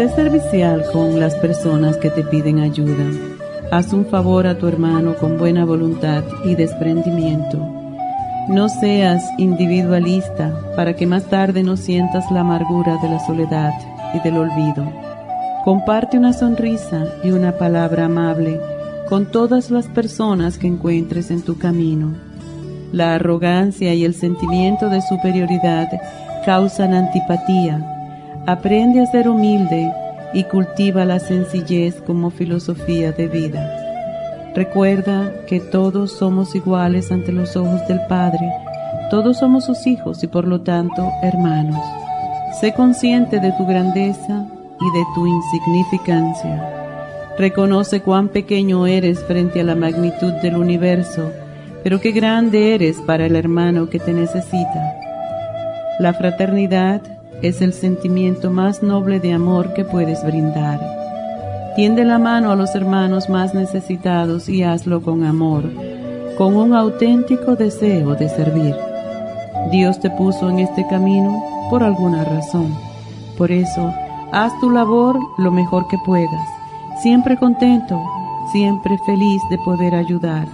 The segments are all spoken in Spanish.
Sé servicial con las personas que te piden ayuda. Haz un favor a tu hermano con buena voluntad y desprendimiento. No seas individualista para que más tarde no sientas la amargura de la soledad y del olvido. Comparte una sonrisa y una palabra amable con todas las personas que encuentres en tu camino. La arrogancia y el sentimiento de superioridad causan antipatía Aprende a ser humilde y cultiva la sencillez como filosofía de vida. Recuerda que todos somos iguales ante los ojos del Padre, todos somos sus hijos y por lo tanto hermanos. Sé consciente de tu grandeza y de tu insignificancia. Reconoce cuán pequeño eres frente a la magnitud del universo, pero qué grande eres para el hermano que te necesita. La fraternidad es el sentimiento más noble de amor que puedes brindar. Tiende la mano a los hermanos más necesitados y hazlo con amor, con un auténtico deseo de servir. Dios te puso en este camino por alguna razón. Por eso, haz tu labor lo mejor que puedas, siempre contento, siempre feliz de poder ayudar.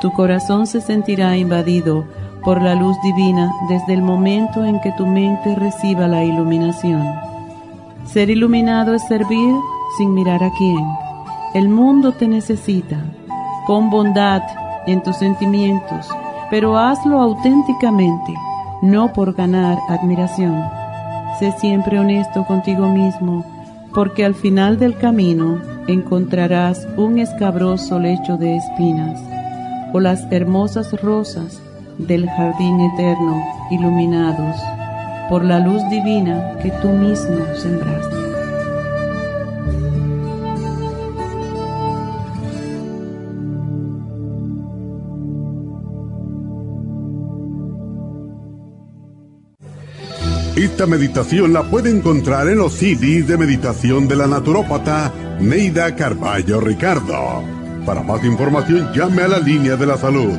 Tu corazón se sentirá invadido por la luz divina desde el momento en que tu mente reciba la iluminación. Ser iluminado es servir sin mirar a quién. El mundo te necesita. Pon bondad en tus sentimientos, pero hazlo auténticamente, no por ganar admiración. Sé siempre honesto contigo mismo, porque al final del camino encontrarás un escabroso lecho de espinas o las hermosas rosas del jardín eterno, iluminados por la luz divina que tú mismo sembraste. Esta meditación la puede encontrar en los CDs de meditación de la naturópata Neida Carballo Ricardo. Para más información llame a la línea de la salud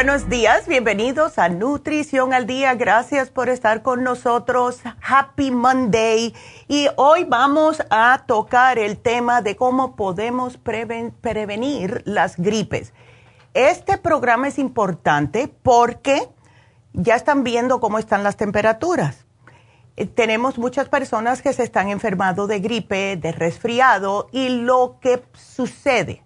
Buenos días, bienvenidos a Nutrición al Día. Gracias por estar con nosotros. Happy Monday. Y hoy vamos a tocar el tema de cómo podemos prevenir las gripes. Este programa es importante porque ya están viendo cómo están las temperaturas. eh, tenemos muchas personas que se están enfermando de gripe, de resfriado, y lo que sucede,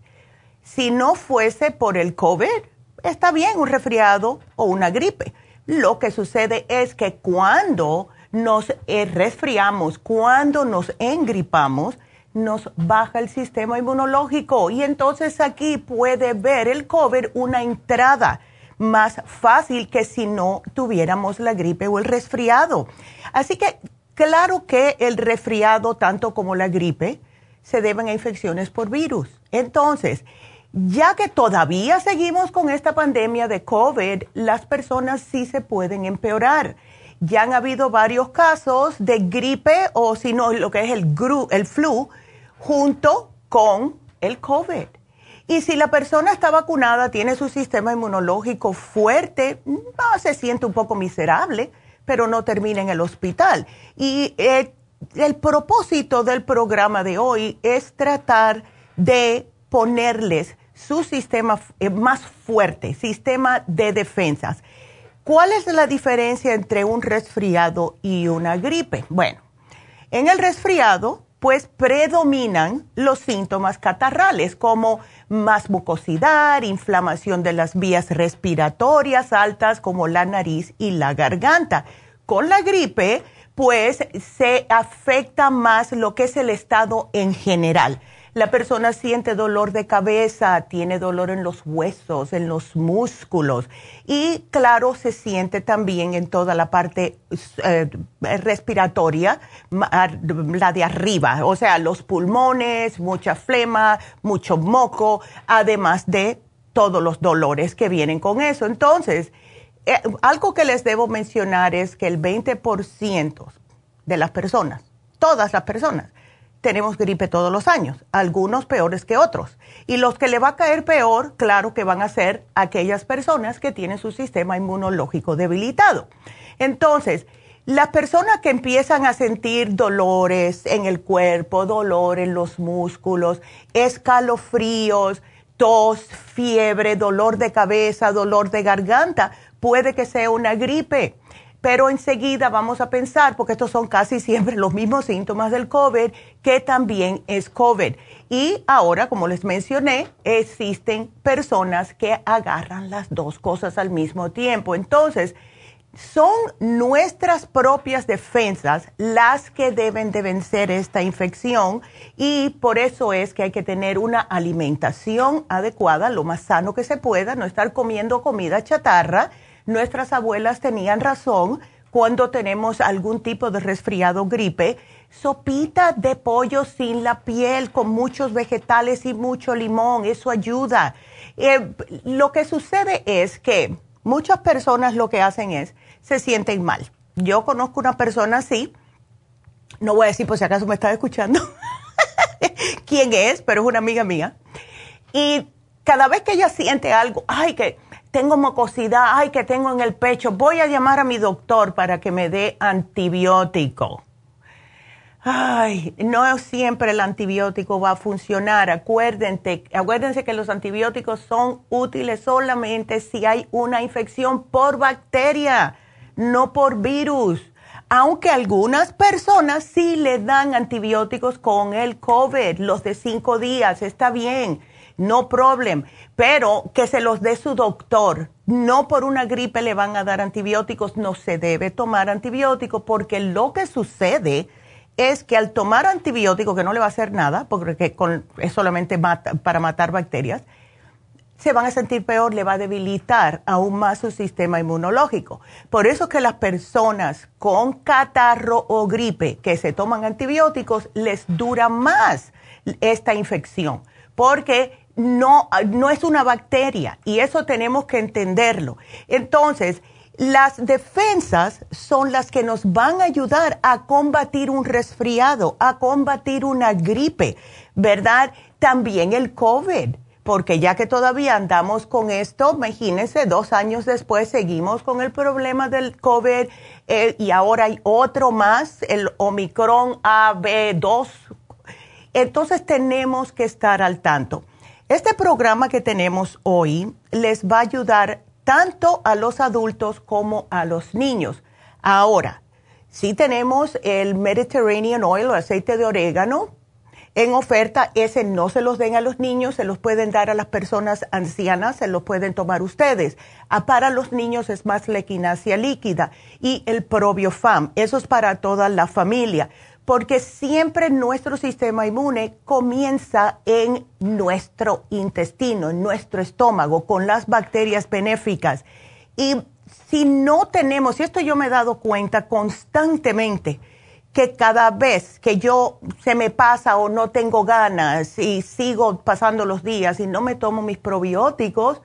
si no fuese por el COVID, está bien un resfriado o una gripe. Lo que sucede es que cuando nos eh, resfriamos, cuando nos engripamos, nos baja el sistema inmunológico y entonces aquí puede ver el COVID una entrada más fácil que si no tuviéramos la gripe o el resfriado. Así que claro que el resfriado, tanto como la gripe, se deben a infecciones por virus. Entonces, ya que todavía seguimos con esta pandemia de COVID, las personas sí se pueden empeorar. Ya han habido varios casos de gripe o si no, lo que es el, el flu junto con el COVID. Y si la persona está vacunada, tiene su sistema inmunológico fuerte, se siente un poco miserable, pero no termina en el hospital. Y eh, el propósito del programa de hoy es tratar de ponerles su sistema eh, más fuerte, sistema de defensas. ¿Cuál es la diferencia entre un resfriado y una gripe? Bueno, en el resfriado pues predominan los síntomas catarrales como más mucosidad, inflamación de las vías respiratorias altas como la nariz y la garganta. Con la gripe, pues se afecta más lo que es el estado en general la persona siente dolor de cabeza, tiene dolor en los huesos, en los músculos y claro, se siente también en toda la parte eh, respiratoria, la de arriba, o sea, los pulmones, mucha flema, mucho moco, además de todos los dolores que vienen con eso. Entonces, eh, algo que les debo mencionar es que el 20% de las personas, todas las personas, tenemos gripe todos los años, algunos peores que otros. Y los que le va a caer peor, claro que van a ser aquellas personas que tienen su sistema inmunológico debilitado. Entonces, las personas que empiezan a sentir dolores en el cuerpo, dolor en los músculos, escalofríos, tos, fiebre, dolor de cabeza, dolor de garganta, puede que sea una gripe pero enseguida vamos a pensar, porque estos son casi siempre los mismos síntomas del COVID, que también es COVID. Y ahora, como les mencioné, existen personas que agarran las dos cosas al mismo tiempo. Entonces, son nuestras propias defensas las que deben de vencer esta infección y por eso es que hay que tener una alimentación adecuada, lo más sano que se pueda, no estar comiendo comida chatarra nuestras abuelas tenían razón cuando tenemos algún tipo de resfriado gripe, sopita de pollo sin la piel, con muchos vegetales y mucho limón, eso ayuda. Eh, lo que sucede es que muchas personas lo que hacen es, se sienten mal. Yo conozco una persona así, no voy a decir por si acaso me está escuchando quién es, pero es una amiga mía. Y cada vez que ella siente algo, ay, que tengo mucosidad, ay, que tengo en el pecho, voy a llamar a mi doctor para que me dé antibiótico. Ay, no siempre el antibiótico va a funcionar. Acuérdense, acuérdense que los antibióticos son útiles solamente si hay una infección por bacteria, no por virus. Aunque algunas personas sí le dan antibióticos con el COVID, los de cinco días, está bien no problem, pero que se los dé su doctor. No por una gripe le van a dar antibióticos, no se debe tomar antibióticos porque lo que sucede es que al tomar antibióticos, que no le va a hacer nada, porque es solamente para matar bacterias, se van a sentir peor, le va a debilitar aún más su sistema inmunológico. Por eso que las personas con catarro o gripe que se toman antibióticos les dura más esta infección, porque no, no es una bacteria y eso tenemos que entenderlo. Entonces, las defensas son las que nos van a ayudar a combatir un resfriado, a combatir una gripe, ¿verdad? También el COVID, porque ya que todavía andamos con esto, imagínense, dos años después seguimos con el problema del COVID eh, y ahora hay otro más, el Omicron AB2. Entonces tenemos que estar al tanto. Este programa que tenemos hoy les va a ayudar tanto a los adultos como a los niños. Ahora, Sí tenemos el Mediterranean Oil o aceite de orégano en oferta. Ese no se los den a los niños, se los pueden dar a las personas ancianas, se los pueden tomar ustedes. Ah, para los niños es más la equinacia líquida y el probiofam. Eso es para toda la familia porque siempre nuestro sistema inmune comienza en nuestro intestino, en nuestro estómago, con las bacterias benéficas. Y si no tenemos, y esto yo me he dado cuenta constantemente, que cada vez que yo se me pasa o no tengo ganas y sigo pasando los días y no me tomo mis probióticos,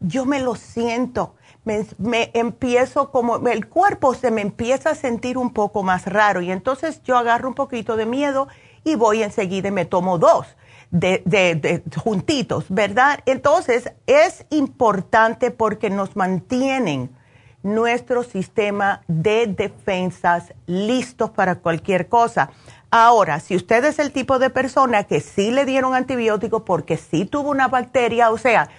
yo me lo siento me, empiezo como, el cuerpo se me empieza a sentir un poco más raro y entonces yo agarro un poquito de miedo y voy enseguida y me tomo dos de, de, juntitos, ¿verdad? Entonces es importante porque nos mantienen nuestro sistema de defensas listos para cualquier cosa. Ahora, si usted es el tipo de persona que sí le dieron antibiótico porque sí tuvo una bacteria, o sea,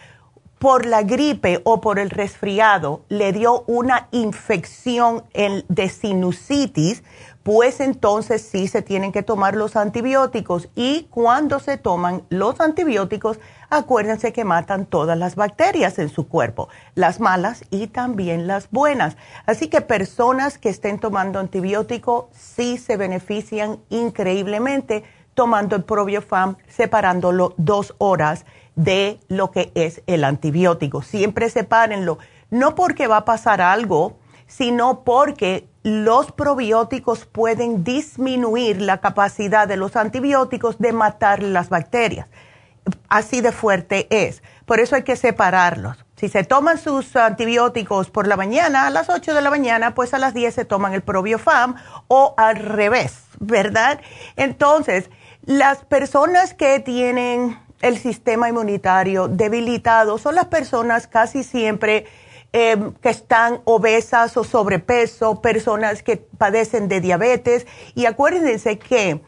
por la gripe o por el resfriado le dio una infección de sinusitis, pues entonces sí se tienen que tomar los antibióticos y cuando se toman los antibióticos, acuérdense que matan todas las bacterias en su cuerpo, las malas y también las buenas. Así que personas que estén tomando antibiótico sí se benefician increíblemente tomando el probiofam, separándolo dos horas de lo que es el antibiótico. Siempre sepárenlo, no porque va a pasar algo, sino porque los probióticos pueden disminuir la capacidad de los antibióticos de matar las bacterias. Así de fuerte es. Por eso hay que separarlos. Si se toman sus antibióticos por la mañana, a las 8 de la mañana, pues a las 10 se toman el probiofam o al revés, ¿verdad? Entonces, las personas que tienen el sistema inmunitario debilitado son las personas casi siempre em, que están obesas o sobrepeso, personas que padecen de diabetes. Y acuérdense que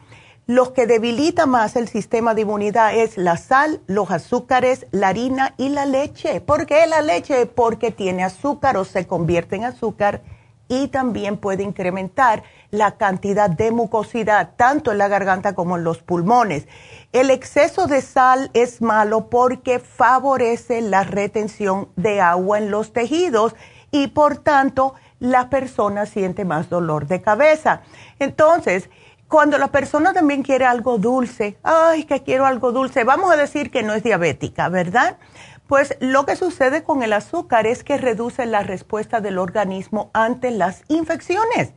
lo que debilita más el sistema de inmunidad es la sal, los azúcares, la harina y la leche. ¿Por qué la leche? Porque tiene azúcar o se convierte en azúcar y también puede incrementar la cantidad de mucosidad, tanto en la garganta como en los pulmones. El exceso de sal es malo porque favorece la retención de agua en los tejidos y por tanto la persona siente más dolor de cabeza. Entonces, cuando la persona también quiere algo dulce, ay, que quiero algo dulce, vamos a decir que no es diabética, ¿verdad? Pues lo que sucede con el azúcar es que reduce la respuesta del organismo ante las infecciones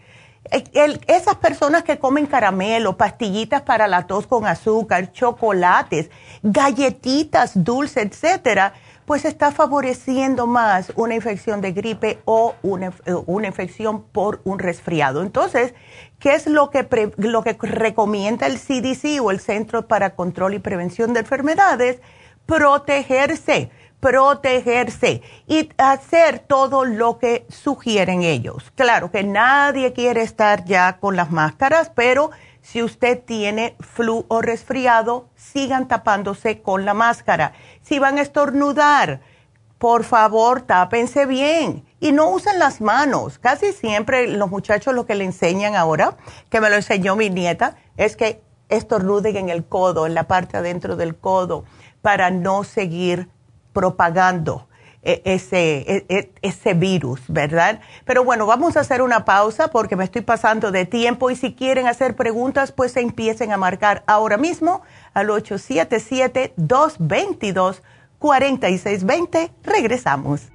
esas personas que comen caramelo, pastillitas para la tos con azúcar, chocolates, galletitas dulces, etcétera, pues está favoreciendo más una infección de gripe o una, una, infección por un resfriado. Entonces, ¿qué es lo que, lo que recomienda el CDC o el Centro para Control y Prevención de Enfermedades? Protegerse protegerse y hacer todo lo que sugieren ellos. Claro que nadie quiere estar ya con las máscaras, pero si usted tiene flu o resfriado, sigan tapándose con la máscara. Si van a estornudar, por favor, tápense bien y no usen las manos. Casi siempre los muchachos lo que le enseñan ahora, que me lo enseñó mi nieta, es que estornuden en el codo, en la parte adentro del codo, para no seguir propagando e, ese, e, e, ese virus, ¿verdad? Pero bueno, vamos a hacer una pausa porque me estoy pasando de tiempo y si quieren hacer preguntas, pues empiecen a marcar ahora mismo al 877-222-4620. Regresamos.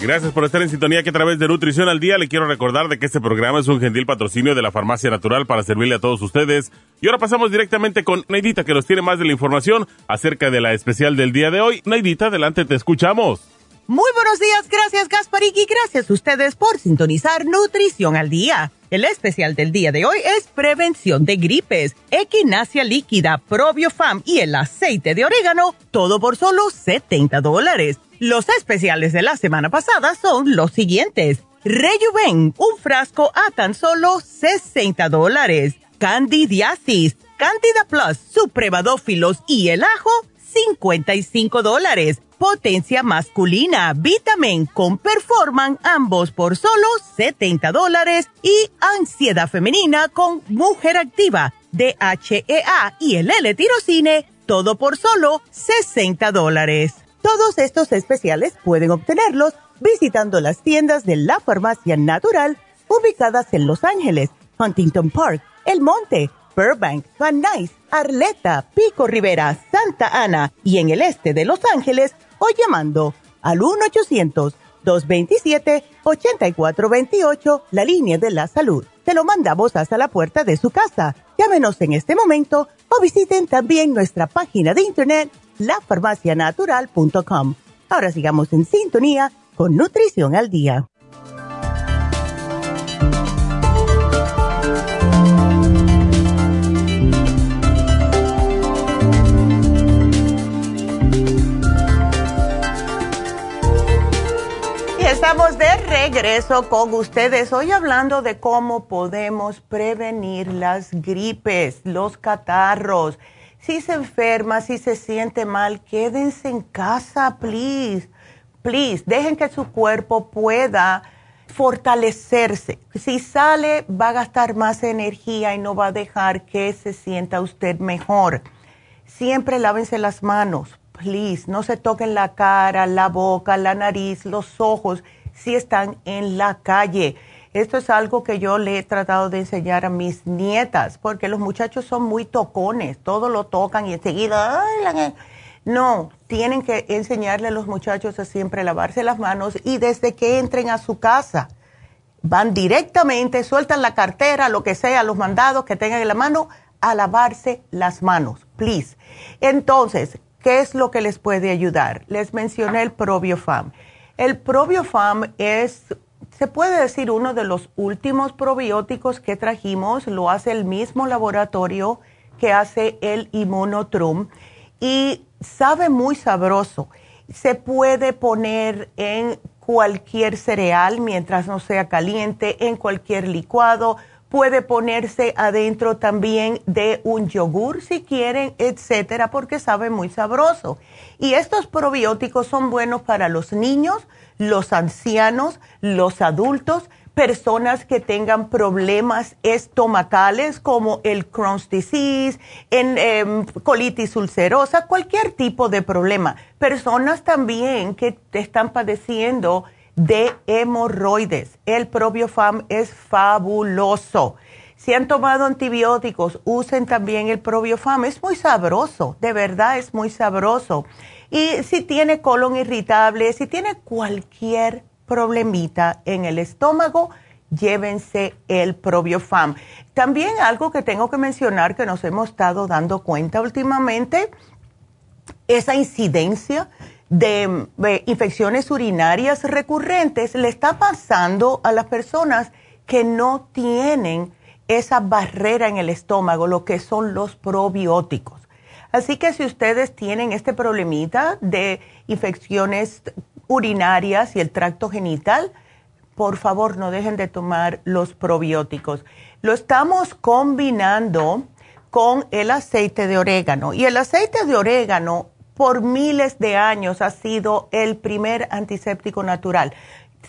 Gracias por estar en sintonía que a través de Nutrición al Día le quiero recordar de que este programa es un gentil patrocinio de la Farmacia Natural para servirle a todos ustedes. Y ahora pasamos directamente con Neidita que nos tiene más de la información acerca de la especial del día de hoy. Neidita, adelante, te escuchamos. Muy buenos días, gracias Gasparik y gracias a ustedes por sintonizar Nutrición al Día. El especial del día de hoy es prevención de gripes, equinacia líquida, probiofam y el aceite de orégano, todo por solo 70 dólares. Los especiales de la semana pasada son los siguientes. Rejuven, un frasco a tan solo 60 dólares. Candidiasis, Candida Plus, supremadófilos y el ajo, 55 dólares. Potencia masculina, Vitamin con Performan, ambos por solo 70 dólares. Y ansiedad femenina con Mujer Activa, DHEA y el L-Tirocine, todo por solo 60 dólares. Todos estos especiales pueden obtenerlos visitando las tiendas de la farmacia natural ubicadas en Los Ángeles, Huntington Park, El Monte, Burbank, Van Nuys, Arleta, Pico Rivera, Santa Ana y en el este de Los Ángeles o llamando al 1-800-227-8428, la línea de la salud. Te lo mandamos hasta la puerta de su casa. Llámenos en este momento o visiten también nuestra página de internet lafarmacianatural.com. Ahora sigamos en sintonía con Nutrición al Día. Estamos de regreso con ustedes hoy hablando de cómo podemos prevenir las gripes, los catarros si se enferma, si se siente mal, quédense en casa, please. Please, dejen que su cuerpo pueda fortalecerse. Si sale, va a gastar más energía y no va a dejar que se sienta usted mejor. Siempre lávense las manos, please. No se toquen la cara, la boca, la nariz, los ojos si están en la calle esto es algo que yo le he tratado de enseñar a mis nietas, porque los muchachos son muy tocones, todo lo tocan y enseguida, no, tienen que enseñarle a los muchachos a siempre lavarse las manos y desde que entren a su casa, van directamente, sueltan la cartera, lo que sea, los mandados que tengan en la mano, a lavarse las manos, please. Entonces, ¿qué es lo que les puede ayudar? Les mencioné el probiofam. El probiofam es se puede decir uno de los últimos probióticos que trajimos, lo hace el mismo laboratorio que hace el Immunotrum y sabe muy sabroso. Se puede poner en cualquier cereal mientras no sea caliente, en cualquier licuado. Puede ponerse adentro también de un yogur si quieren, etcétera, porque sabe muy sabroso. Y estos probióticos son buenos para los niños, los ancianos, los adultos, personas que tengan problemas estomacales como el Crohn's disease, en, em, colitis ulcerosa, cualquier tipo de problema. Personas también que están padeciendo de hemorroides. El probiofam es fabuloso. Si han tomado antibióticos, usen también el probiofam. Es muy sabroso, de verdad es muy sabroso. Y si tiene colon irritable, si tiene cualquier problemita en el estómago, llévense el probiofam. También algo que tengo que mencionar que nos hemos estado dando cuenta últimamente, esa incidencia de, de, infecciones urinarias recurrentes le está pasando a las personas que no tienen esa barrera en el estómago, lo que son los probióticos. Así que si ustedes tienen este problemita de infecciones urinarias y el tracto genital, por favor no dejen de tomar los probióticos. Lo estamos combinando con el aceite de orégano. Y el aceite de orégano por miles de años ha sido el primer antiséptico natural.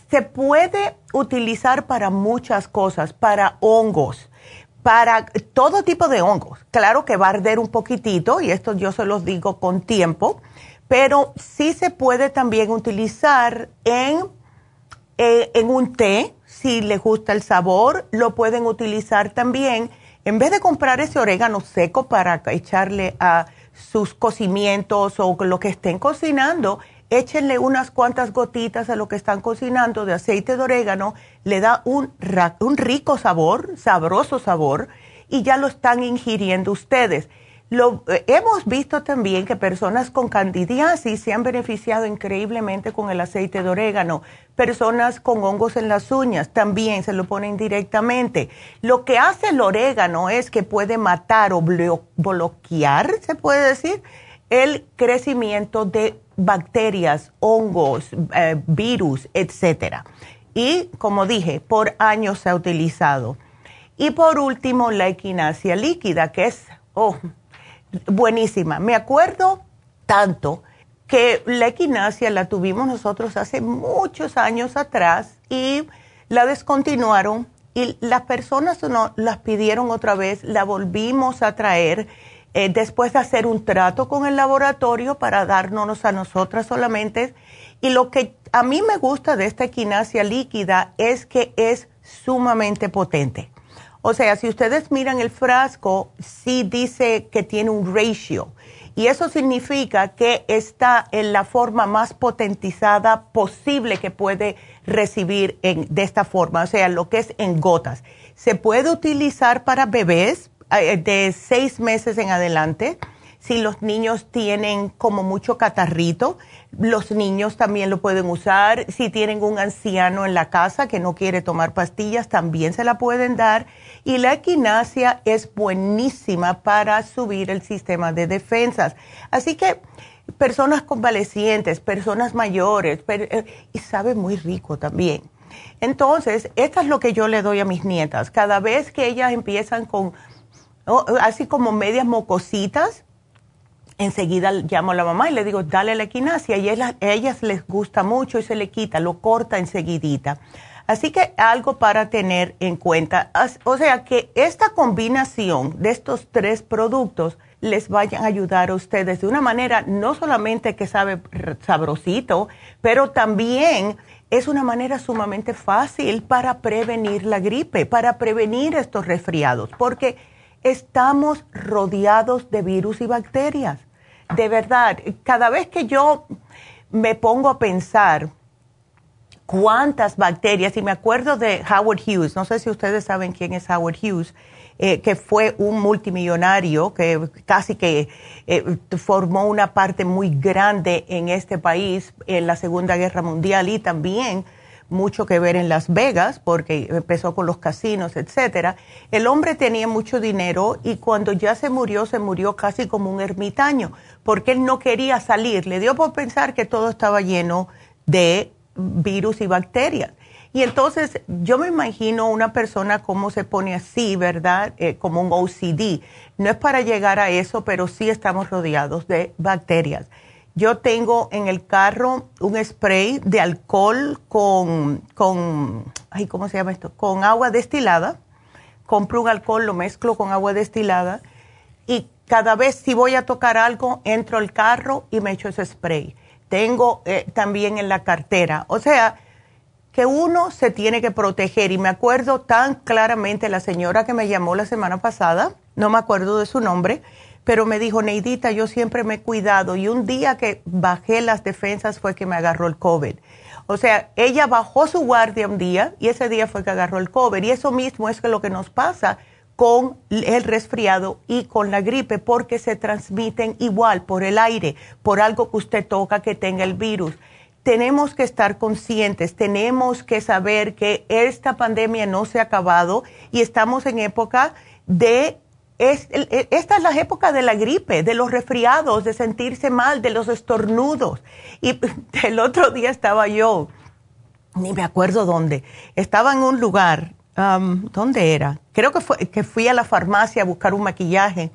Se puede utilizar para muchas cosas, para hongos, para todo tipo de hongos. Claro que va a arder un poquitito, y esto yo se los digo con tiempo, pero sí se puede también utilizar en, eh, en un té, si les gusta el sabor, lo pueden utilizar también. En vez de comprar ese orégano seco para echarle a sus cocimientos o lo que estén cocinando, échenle unas cuantas gotitas a lo que están cocinando de aceite de orégano, le da un, un rico sabor, sabroso sabor, y ya lo están ingiriendo ustedes. Lo, eh, hemos visto también que personas con candidiasis se han beneficiado increíblemente con el aceite de orégano. Personas con hongos en las uñas también se lo ponen directamente. Lo que hace el orégano es que puede matar o bloquear, se puede decir, el crecimiento de bacterias, hongos, eh, virus, etc. Y como dije, por años se ha utilizado. Y por último, la equinacia líquida, que es oh, buenísima. Me acuerdo tanto que la equinacia la tuvimos nosotros hace muchos años atrás y la descontinuaron y las personas no las pidieron otra vez, la volvimos a traer eh, después de hacer un trato con el laboratorio para darnos a nosotras solamente. Y lo que a mí me gusta de esta equinacia líquida es que es sumamente potente. O sea, si ustedes miran el frasco, sí dice que tiene un ratio. Y eso significa que está en la forma más potentizada posible que puede recibir de esta forma, o sea, lo que es en gotas. Se puede utilizar para bebés, eh, de seis meses en adelante. Si los niños tienen como mucho catarrito, los niños también lo pueden usar. Si tienen un anciano en la casa que no quiere tomar pastillas, también se la pueden dar. Y la equinacia es buenísima para subir el sistema de defensas. Así que personas convalecientes, personas mayores, eh, y sabe muy rico también. Entonces, esto es lo que yo le doy a mis nietas. Cada vez que ellas empiezan con así como medias mocositas, enseguida llamo a la mamá y le digo, dale la equinacia. Y a ellas les gusta mucho y se le quita, lo corta enseguidita. Así que algo para tener en cuenta. O sea que esta combinación de estos tres productos les vayan a ayudar a ustedes de una manera no solamente que sabe sabrosito, pero también es una manera sumamente fácil para prevenir la gripe, para prevenir estos resfriados, porque estamos rodeados de virus y bacterias. De verdad, cada vez que yo me pongo a pensar cuántas bacterias, y me acuerdo de Howard Hughes, no sé si ustedes saben quién es Howard Hughes, eh, que fue un multimillonario que casi que eh, formó una parte muy grande en este país en la Segunda Guerra Mundial y también mucho que ver en Las Vegas, porque empezó con los casinos, etcétera. El hombre tenía mucho dinero y cuando ya se murió, se murió casi como un ermitaño, porque él no quería salir. Le dio por pensar que todo estaba lleno de virus y bacterias. Y entonces yo me imagino una persona como se pone así, ¿verdad? Eh, como un OCD. No es para llegar a eso, pero sí estamos rodeados de bacterias. Yo tengo en el carro un spray de alcohol con, con, ay, ¿cómo se llama esto? Con agua destilada. Compro un alcohol, lo mezclo con agua destilada y cada vez si voy a tocar algo, entro al carro y me echo ese spray. Tengo eh, también en la cartera. O sea, que uno se tiene que proteger. Y me acuerdo tan claramente la señora que me llamó la semana pasada, no me acuerdo de su nombre, pero me dijo, Neidita, yo siempre me he cuidado y un día que bajé las defensas fue que me agarró el COVID. O sea, ella bajó su guardia un día y ese día fue que agarró el COVID. Y eso mismo es lo que nos pasa con el resfriado y con la gripe, porque se transmiten igual por el aire, por algo que usted toca que tenga el virus. Tenemos que estar conscientes, tenemos que saber que esta pandemia no se ha acabado y estamos en época de es, esta es la época de la gripe, de los resfriados, de sentirse mal, de los estornudos. Y el otro día estaba yo, ni me acuerdo dónde, estaba en un lugar ¿dónde era? Creo que, fue, que fui a la farmacia a buscar un maquillaje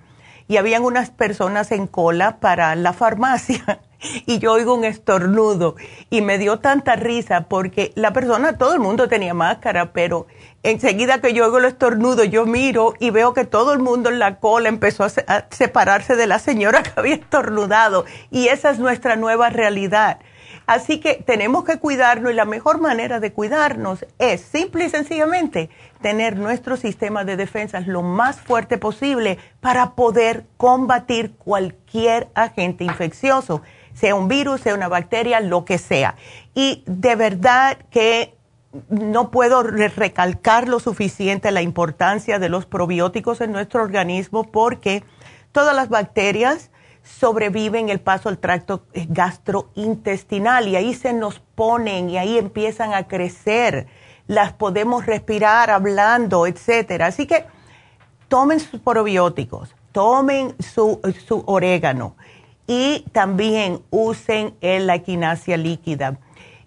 y habían unas personas en cola para la farmacia y yo oigo un estornudo y me dio tanta risa porque la persona, todo el mundo tenía máscara, pero enseguida que yo oigo el estornudo, yo miro y veo que todo el mundo en la cola empezó a, separarse de la señora que había estornudado y esa es nuestra nueva realidad. Así que tenemos que cuidarnos y la mejor manera de cuidarnos es simple y sencillamente tener nuestro sistema de defensas lo más fuerte posible para poder combatir cualquier agente infeccioso sea un virus, sea una bacteria, lo que sea. Y de verdad que no puedo recalcar lo suficiente la importancia de los probióticos en nuestro organismo porque todas las bacterias sobreviven el paso al tracto gastrointestinal y ahí se nos ponen y ahí empiezan a crecer. Las podemos respirar hablando, etcétera. Así que tomen sus probióticos, tomen su, su orégano, y también usen la equinacia líquida.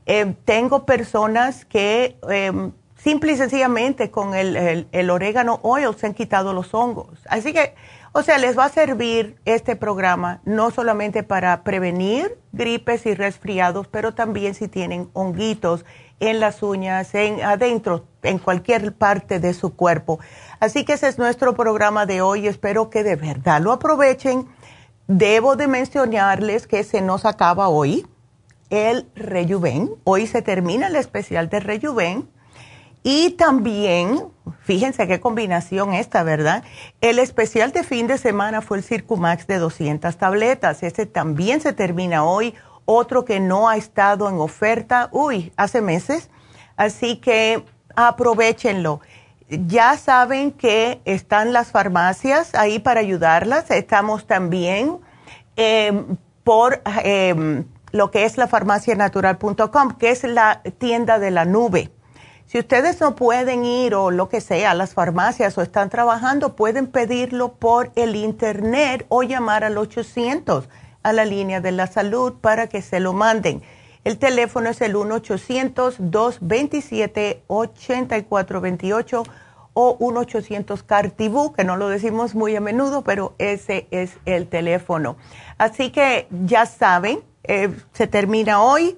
Eh, tengo personas que eh, simple y sencillamente con el, el, orégano oil se han quitado los hongos. Así que, o sea, les va a servir este programa no solamente para prevenir gripes y resfriados, pero también si tienen honguitos en las uñas, en adentro, en cualquier parte de su cuerpo. Así que ese es nuestro programa de hoy. Espero que de verdad lo aprovechen Debo de mencionarles que se nos acaba hoy el Rejuven. Hoy se termina el especial de Rejuven. Y también, fíjense qué combinación esta, ¿verdad? El especial de fin de semana fue el Circumax de 200 tabletas. Ese también se termina hoy. Otro que no ha estado en oferta, uy, hace meses. Así que aprovechenlo. Ya saben que están las farmacias ahí para ayudarlas. Estamos también em, por em, lo que es la farmacianatural.com, que es la tienda de la nube. Si ustedes no pueden ir o lo que sea a las farmacias o están trabajando, pueden pedirlo por el internet o llamar al 800 a la línea de la salud para que se lo manden. El teléfono es el 1-800-227-8428 o 1-800-CARTIBU, que no lo decimos muy a menudo, pero ese es el teléfono. Así que ya saben, eh, se termina hoy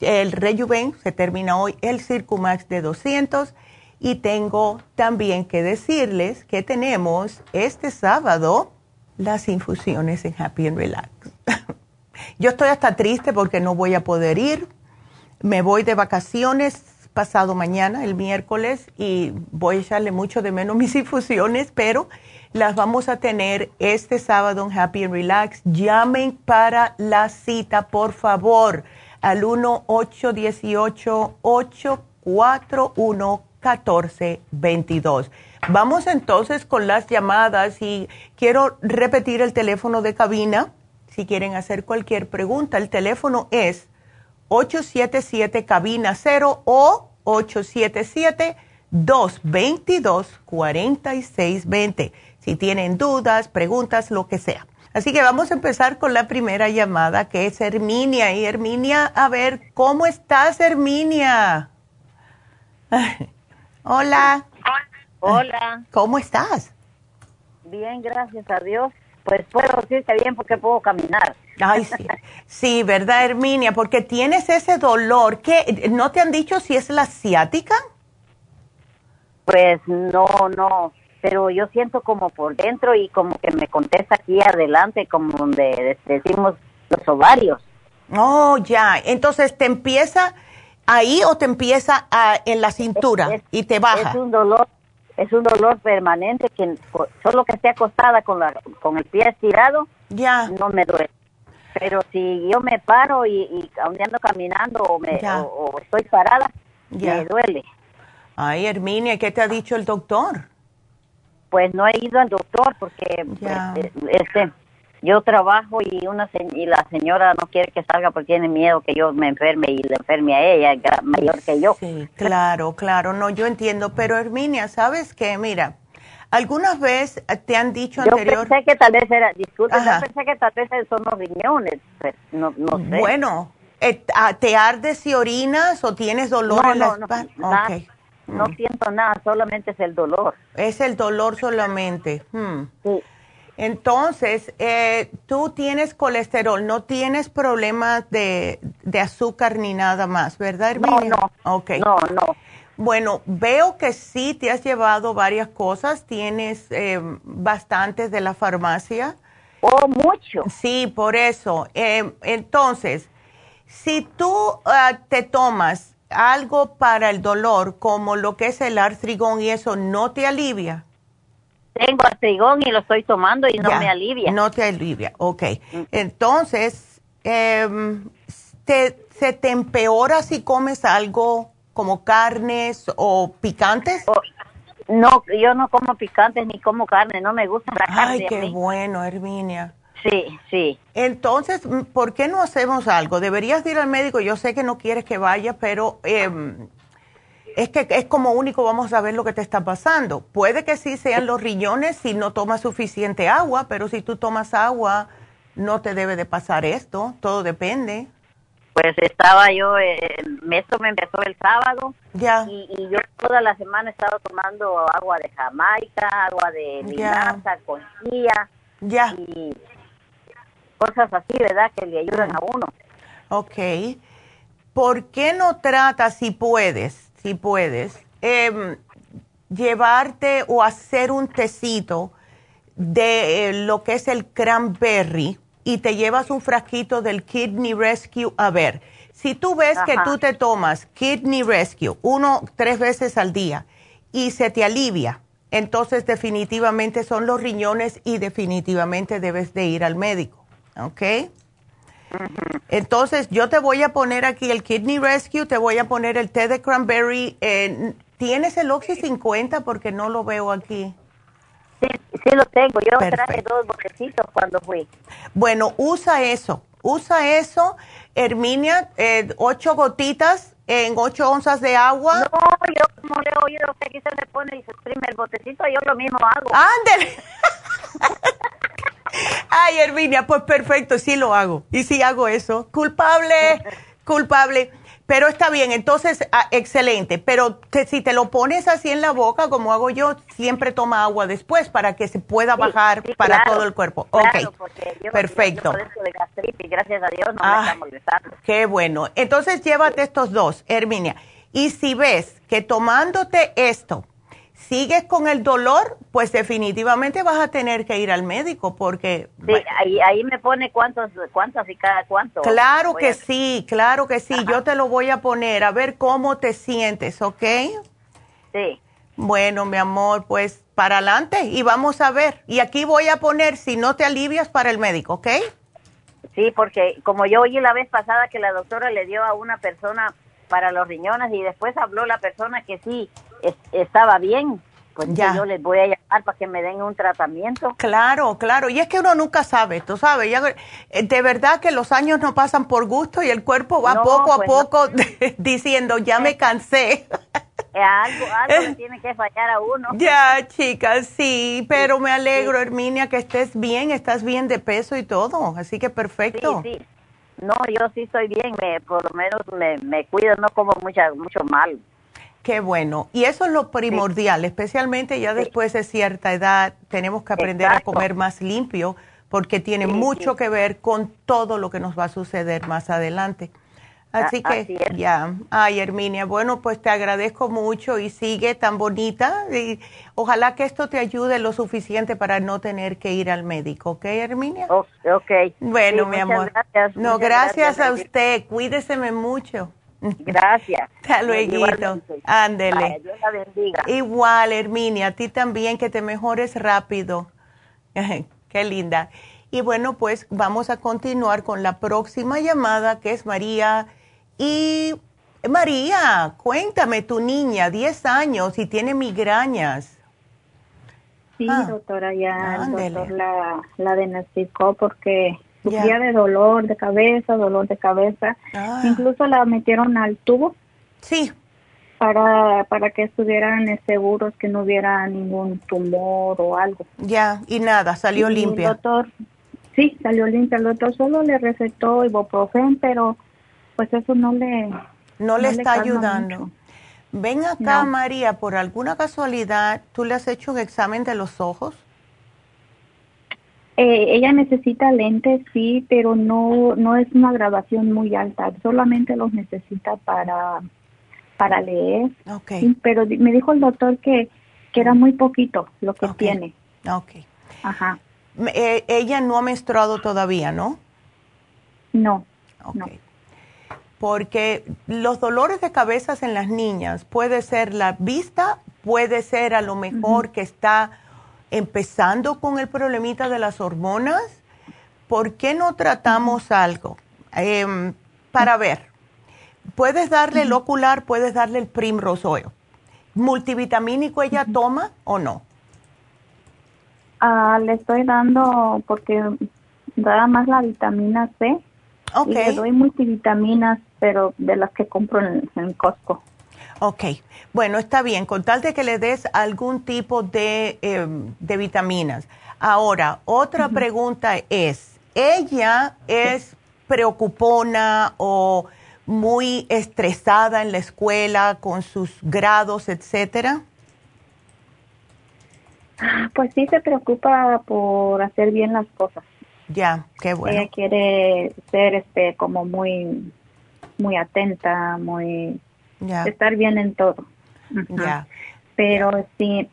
el Rejuven, se termina hoy el Circumax de 200 y tengo también que decirles que tenemos este sábado las infusiones en Happy and Relax. Yo estoy hasta triste porque no voy a poder ir. Me voy de vacaciones pasado mañana, el miércoles, y voy a echarle mucho de menos mis infusiones, pero las vamos a tener este sábado en Happy and Relax. Llamen para la cita, por favor, al 1-818-841-1422. Vamos entonces con las llamadas y quiero repetir el teléfono de cabina si quieren hacer cualquier pregunta. El teléfono es 877 cabina 0 o 877 222 4620. Si tienen dudas, preguntas, lo que sea. Así que vamos a empezar con la primera llamada que es Herminia. Y Herminia, a ver, ¿cómo estás, Herminia? Hola. Hola. ¿Cómo estás? Bien, gracias a Dios. Pues puedo decirte bien porque puedo caminar. Ay, sí. Sí, ¿verdad, Herminia? Porque tienes ese dolor. ¿Qué? ¿No te han dicho si es la ciática? Pues no, no. Pero yo siento como por dentro y como que me contesta aquí adelante, como donde decimos los ovarios. Oh, ya. Entonces, ¿te empieza ahí o te empieza en la cintura y te baja? Es un dolor es un dolor permanente que solo que esté acostada con la con el pie estirado ya. no me duele. Pero si yo me paro y, y ando caminando o, me, o, estoy parada me duele. Ay Herminia qué te ha dicho el doctor pues no he ido al doctor porque este, este yo trabajo y una y la señora no quiere que salga porque tiene miedo que yo me enferme y le enferme a ella, mayor que yo. Sí, claro, claro, no, yo entiendo, pero Herminia, ¿sabes qué? Mira, algunas veces te han dicho anterior... Yo pensé que tal vez era, disculpe, yo pensé que tal vez son los riñones, pues, no, no sé. Bueno, eh, ah, ¿te ardes y orinas o tienes dolor en la espalda? No, no Mm. siento nada, solamente es el dolor. Es el dolor solamente. Hmm. Sí. Entonces, eh, tú tienes colesterol, no tienes problemas de, de azúcar ni nada más, ¿verdad, No, Herminia? no. Ok. No, no. Bueno, veo que sí te has llevado varias cosas, tienes eh, bastantes de la farmacia. Oh, mucho. Sí, por eso. Eh, entonces, si tú ah, te tomas algo para el dolor, como lo que es el artrigón y eso, ¿no te alivia? Tengo artrigón y lo estoy tomando y no Ya, me alivia. No te alivia, ok. Entonces, em, te, ¿se te empeora si comes algo como carnes o picantes? Oh, No, yo no como picantes ni como carne, no me gusta la carne. Ay, qué bueno, Herminia. Sí, sí. Entonces, mm, ¿por qué no hacemos algo? Deberías ir al médico. Yo sé que no quieres que vaya, pero em, es que es como único vamos a ver lo que te está pasando. Puede que sí sean los riñones si no tomas suficiente agua, pero si tú tomas agua, no te debe de pasar esto. Todo depende. Pues estaba yo, eh, esto me empezó el sábado Ya, y, y yo toda la semana he estado tomando agua de Jamaica, agua de linaza, con chía ya, y cosas así, ¿verdad? Que le ayudan a uno. ok. ¿Por qué no tratas, si puedes, si puedes, em, llevarte o hacer un tecito de eh, lo que es el cranberry y te llevas un frasquito del Kidney Rescue? A ver, si tú ves que tú te tomas Kidney Rescue uno, tres veces al día y se te alivia, entonces definitivamente son los riñones y definitivamente debes de ir al médico, ¿ok? Entonces, yo te voy a poner aquí el Kidney Rescue, te voy a poner el té de cranberry. eh, ¿Tienes el Oxy 50? Porque no lo veo aquí. Sí, sí lo tengo. Yo traje dos botecitos cuando fui. Bueno, usa eso. Usa eso, Herminia, eh, ocho gotitas en ocho onzas de agua. No, yo como le he oído que aquí se le pone y se exprime el botecito, yo lo mismo hago. ¡Ándale! Ay, Herminia, pues perfecto, sí lo hago. Y sí hago eso. Culpable, culpable. Pero está bien, entonces, ah, excelente. Pero te- si te lo pones así en la boca, como hago yo, siempre toma agua después para que se pueda Sí, bajar sí, para claro, todo el cuerpo. claro, ok, porque yo- perfecto. Yo padezco de gastritis, gracias a Dios no Ah. me está molestando. Qué bueno. Entonces llévate estos dos, Herminia. Y si ves que tomándote esto sigues con el dolor, pues definitivamente vas a tener que ir al médico porque... Sí, bueno, ahí, ahí me pone cuántos, cuántos y cada cuánto. claro que a- sí, claro que sí. Yo te lo voy a poner a ver cómo te sientes, ¿ok? Sí, Bueno, mi amor, pues para adelante y vamos a ver. Y aquí voy a poner, si no te alivias, para el médico, ¿ok? sí, porque como yo oí la vez pasada que la doctora le dio a una persona para los riñones y después habló la persona que sí es- estaba bien, pues Ya. yo les voy a llamar para que me den un tratamiento. Claro, claro. Y es que uno nunca sabe, tú sabes. Ya, eh, de verdad que los años no pasan por gusto y el cuerpo va No, poco a pues no. poco diciendo, ya me cansé. Eh, algo algo le tiene que fallar a uno. ya, chicas, sí. Pero me alegro, Herminia, que estés bien, estás bien de peso y todo. Así que perfecto. Sí, sí. No, yo sí estoy bien, me, por lo menos me, me cuido, no como mucha, mucho mal. Qué bueno. Y eso es lo primordial, especialmente ya después de cierta edad, tenemos que aprender a comer más limpio porque tiene Sí, mucho sí. que ver con todo lo que nos va a suceder más adelante. Así que así ya, ay Herminia, bueno, pues te agradezco mucho y sigue tan bonita y ojalá que esto te ayude lo suficiente para no tener que ir al médico, ¿ok Herminia? Ok. Bueno, mi muchas amor. Gracias, no, muchas gracias, a usted, cuídeseme mucho. Gracias. Hasta luego. Ándele. Dios la bendiga. Igual, Herminia, a ti también, que te mejores rápido. Qué linda. Y bueno, pues vamos a continuar con la próxima llamada, que es María. Y María, cuéntame, tu niña, 10 años y tiene migrañas. Sí, Ah, doctora, ya el doctor la, la diagnosticó porque Sufría de dolor de cabeza, dolor de cabeza. Ah. Incluso la metieron al tubo Sí, para, para que estuvieran seguros que no hubiera ningún tumor o algo. ya, y nada, salió Y limpia. El doctor, sí, salió limpia. El doctor solo le recetó ibuprofen, pero pues eso no le... No le está ayudando. mucho. Ven acá, María, por alguna casualidad, ¿tú le has hecho un examen de los ojos? Eh, ella necesita lentes, sí, pero no, no es una grabación muy alta, solamente los necesita para, para leer. Okay. pero me dijo el doctor que, que era muy poquito lo que tiene. Ok. Ajá. Eh, ella no ha menstruado todavía, ¿no? No. Ok. Porque los dolores de cabeza en las niñas puede ser la vista, puede ser a lo mejor que está empezando con el problemita de las hormonas. ¿Por qué no tratamos algo? Em, para ver, puedes darle el ocular, puedes darle el Primrose Oil. ¿Multivitamínico ella toma o no? Ah, le estoy dando porque da más la vitamina C. Okay. Y le doy multivitaminas, pero de las que compro en, Costco. Ok, bueno, está bien, con tal de que le des algún tipo de, em, de vitaminas. Ahora, otra pregunta es, ¿ella es preocupona o muy estresada en la escuela con sus grados, etcétera? Pues sí se preocupa por hacer bien las cosas. Ya, qué bueno. Ella quiere ser este como muy muy atenta, muy estar bien en todo. Ya. Pero sí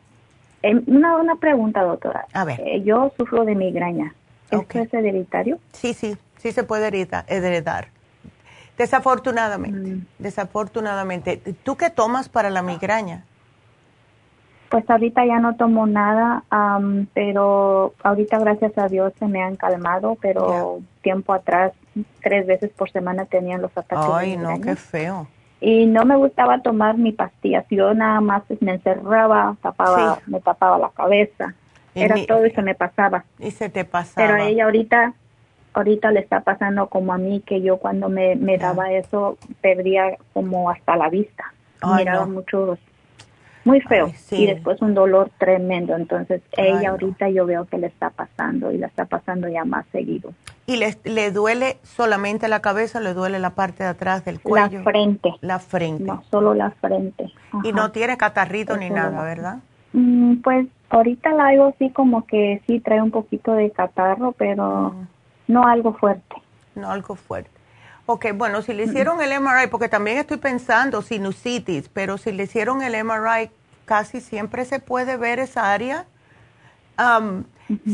em, una una pregunta, doctora. A ver. Eh, yo sufro de migraña. ¿Es hereditario? Sí, sí, sí se puede heredar. Desafortunadamente, mm. desafortunadamente. ¿Tú qué tomas para la migraña? Pues ahorita ya no tomo nada, pero ahorita gracias a Dios se me han calmado, pero tiempo atrás, tres veces por semana tenían los ataques. Ay, no, qué feo. Y no me gustaba tomar mi pastillas, yo nada más me encerraba, tapaba, me tapaba la cabeza, era todo y se me pasaba. Y se te pasaba. Pero a ella ahorita, ahorita le está pasando como a mí, que yo cuando me, me daba eso perdía como hasta la vista. Miraba mucho muy feo y después un dolor tremendo. Entonces ella ahorita yo veo que le está pasando y le está pasando ya más seguido. ¿Y le, le duele solamente la cabeza le duele la parte de atrás del cuello? La frente. La frente. No, solo la frente. Y no tiene catarrito ni nada, ¿verdad? Mm, pues ahorita la hago así como que sí trae un poquito de catarro, pero mm. no algo fuerte. No algo fuerte. Ok, bueno, si le hicieron el MRI, porque también estoy pensando sinusitis, pero si le hicieron el MRI, casi siempre se puede ver esa área.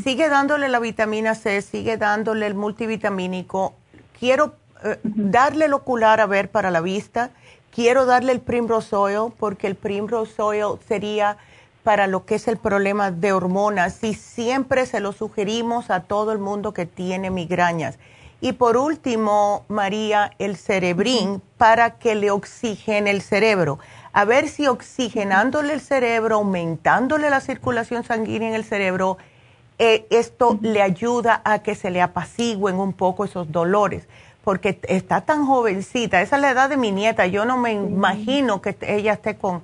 Sigue dándole la vitamina C, sigue dándole el multivitamínico. Quiero eh, darle el ocular a ver para la vista. Quiero darle el Primrose Oil, porque el Primrose Oil sería para lo que es el problema de hormonas y siempre se lo sugerimos a todo el mundo que tiene migrañas y por último, María, el cerebrín para que le oxigene el cerebro. A ver si oxigenándole el cerebro, aumentándole la circulación sanguínea en el cerebro, eh, esto le ayuda a que se le apacigüen un poco esos dolores. Porque está tan jovencita, esa es la edad de mi nieta, yo no me imagino que ella esté con,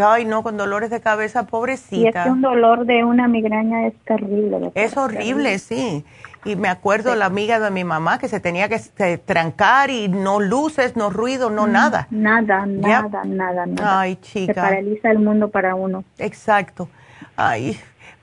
ay no, con dolores de cabeza, pobrecita. Y es que un dolor de una migraña es terrible. Es horrible, sí. Y me acuerdo la amiga de mi mamá que se tenía que trancar y no luces, no ruido, no mm, nada. Nada, nada, nada, nada. Ay, chica. Se paraliza el mundo para uno. Exacto. Ay,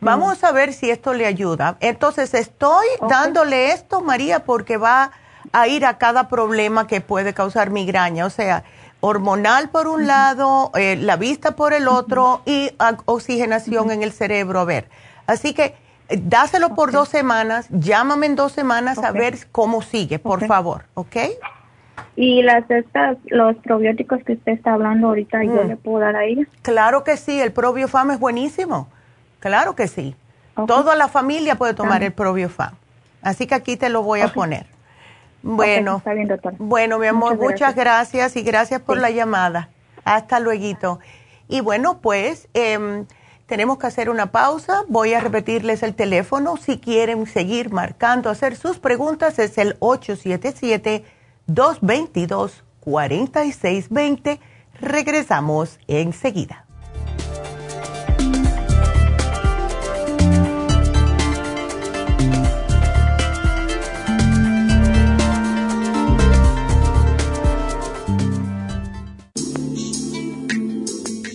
vamos a ver si esto le ayuda. Entonces, estoy dándole esto, María, porque va a ir a cada problema que puede causar migraña. O sea, hormonal por un lado, eh, la vista por el otro y oxigenación en el cerebro. A ver. Así que Dáselo por dos semanas, llámame en dos semanas a ver cómo sigue, por favor, ¿ok? Y las estas, los probióticos que usted está hablando ahorita, ¿yo mm. le puedo dar a ella? Claro que sí, el probiofam es buenísimo. Claro que sí. Toda la familia puede tomar el probiofam. Así que aquí te lo voy a poner. Bueno, está bien, bueno, mi amor, muchas gracias, y gracias por la llamada. Hasta luego. Y bueno, pues... Eh, tenemos que hacer una pausa. Voy a repetirles el teléfono. Si quieren seguir marcando, hacer sus preguntas, es el 877-222-4620. Regresamos enseguida.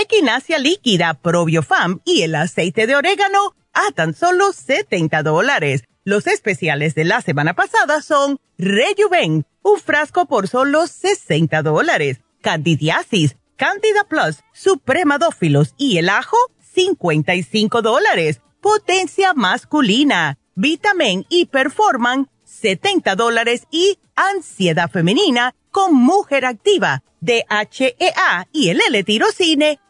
equinacia líquida, probiofam y el aceite de orégano a tan solo 70 dólares. Los especiales de la semana pasada son Rejuven, un frasco por solo 60 dólares, candidiasis, Candida Plus, Supremadófilos y el ajo, 55 dólares. Potencia masculina, Vitamin y Performan, 70 dólares. Y ansiedad femenina con mujer activa, DHEA y el L-tirocine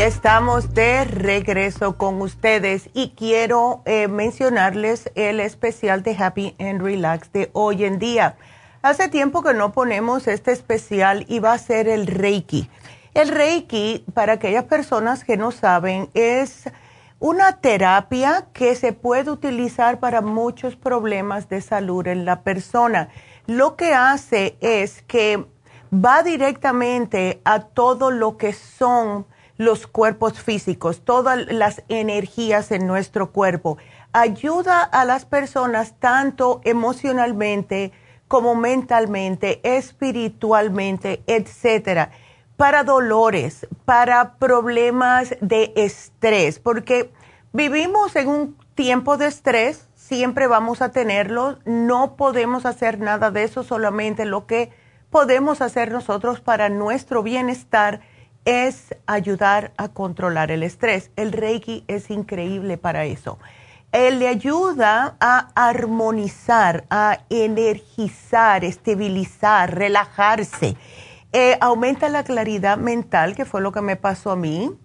Estamos de regreso con ustedes y quiero eh, mencionarles el especial de Happy and Relax de hoy en día. Hace tiempo que no ponemos este especial y va a ser el Reiki. El Reiki, para aquellas personas que no saben, es una terapia que se puede utilizar para muchos problemas de salud en la persona. Lo que hace es que va directamente a todo lo que son los cuerpos físicos, todas las energías en nuestro cuerpo. Ayuda a las personas tanto emocionalmente como mentalmente, espiritualmente, etcétera, para dolores, para problemas de estrés, porque vivimos en un tiempo de estrés, siempre vamos a tenerlo, no podemos hacer nada de eso, solamente lo que podemos hacer nosotros para nuestro bienestar es ayudar a controlar el estrés. El Reiki es increíble para eso. Él le ayuda a armonizar, a energizar, estabilizar, relajarse. Eh, aumenta la claridad mental, que fue lo que me pasó a mí.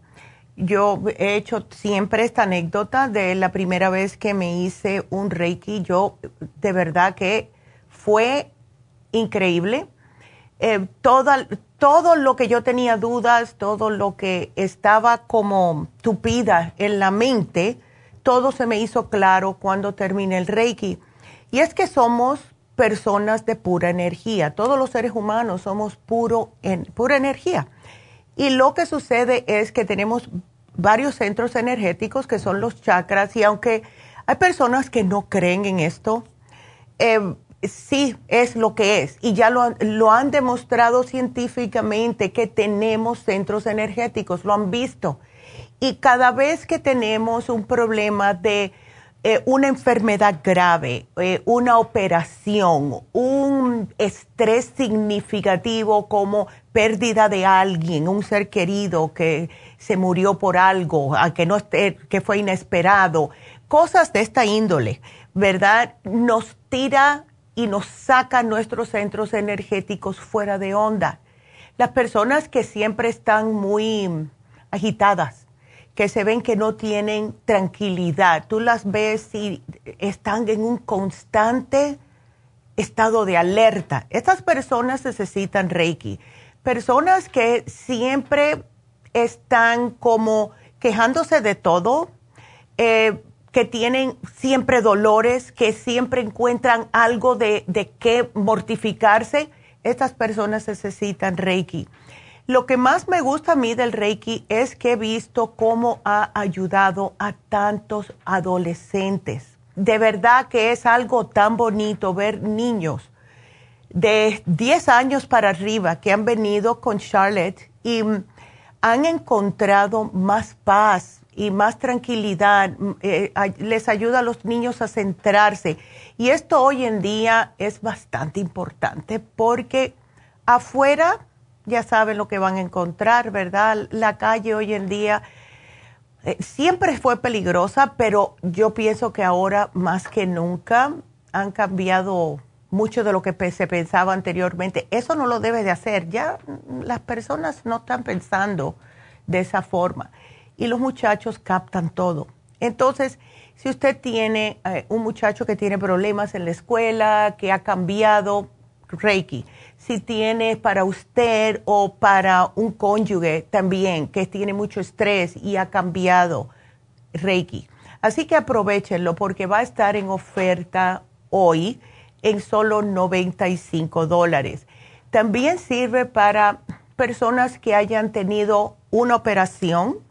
Yo he hecho siempre esta anécdota de la primera vez que me hice un Reiki. Yo, de verdad que fue increíble. Eh, toda, todo lo que yo tenía dudas, todo lo que estaba como tupida en la mente, todo se me hizo claro cuando terminé el Reiki. Y es que somos personas de pura energía. Todos los seres humanos somos puro en, pura energía. Y lo que sucede es que tenemos varios centros energéticos que son los chakras y aunque hay personas que no creen en esto, eh, sí es lo que es y ya lo, han demostrado científicamente que tenemos centros energéticos, lo han visto. Y cada vez que tenemos un problema de eh, una enfermedad grave, eh, una operación, un estrés significativo como pérdida de alguien, un ser querido que se murió por algo, a que no esté, que fue inesperado, cosas de esta índole, ¿verdad? Nos tira y nos saca nuestros centros energéticos fuera de onda. Las personas que siempre están muy agitadas, que se ven que no tienen tranquilidad, tú las ves y están en un constante estado de alerta. Estas personas necesitan Reiki. Personas que siempre están como quejándose de todo, eh, que tienen siempre dolores, que siempre encuentran algo de, de qué mortificarse, estas personas necesitan Reiki. Lo que más me gusta a mí del Reiki es que he visto cómo ha ayudado a tantos adolescentes. De verdad que es algo tan bonito ver niños de 10 años para arriba que han venido con Charlotte y han encontrado más paz, y más tranquilidad, mm, eh, les ayuda a los niños a centrarse. Y esto hoy en día es bastante importante porque afuera ya saben lo que van a encontrar, ¿verdad? La calle hoy en día eh, siempre fue peligrosa, pero yo pienso que ahora más que nunca han cambiado mucho de lo que se pensaba anteriormente. Eso no lo debe de hacer. Ya las personas no están pensando de esa forma y los muchachos captan todo. Entonces, si usted tiene eh, un muchacho que tiene problemas en la escuela, que ha cambiado, Reiki. Si tiene para usted o para un cónyuge también que tiene mucho estrés y ha cambiado, Reiki. Así que aprovechenlo porque va a estar en oferta hoy en solo 95 dólares. También sirve para personas que hayan tenido una operación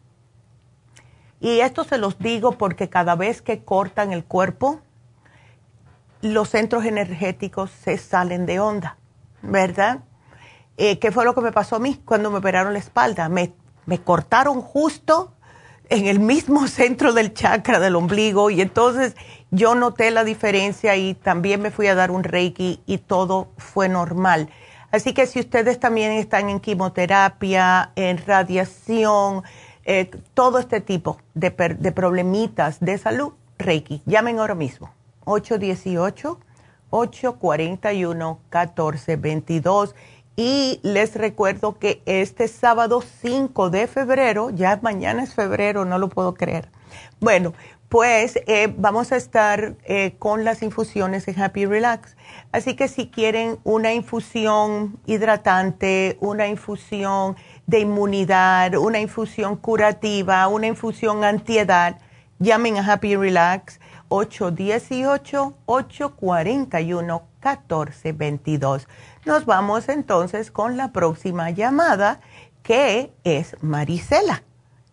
y esto se los digo porque cada vez que cortan el cuerpo, los centros energéticos se salen de onda, ¿verdad? Eh, ¿Qué fue lo que me pasó a mí cuando me operaron la espalda? Me, me cortaron justo en el mismo centro del chakra del ombligo y entonces yo noté la diferencia y también me fui a dar un reiki y todo fue normal. Así que si ustedes también están en quimioterapia, en radiación, eh, todo este tipo de, de problemitas de salud, Reiki. Llamen ahora mismo. 818-841-1422. Y les recuerdo que este sábado 5 de febrero, ya mañana es febrero, no lo puedo creer. Bueno, pues eh, vamos a estar eh, con las infusiones de Happy Relax. Así que si quieren una infusión hidratante, una infusión de inmunidad, una infusión curativa, una infusión antiedad, llamen a Happy Relax 818-841-1422. Nos vamos entonces con la próxima llamada que es Marisela.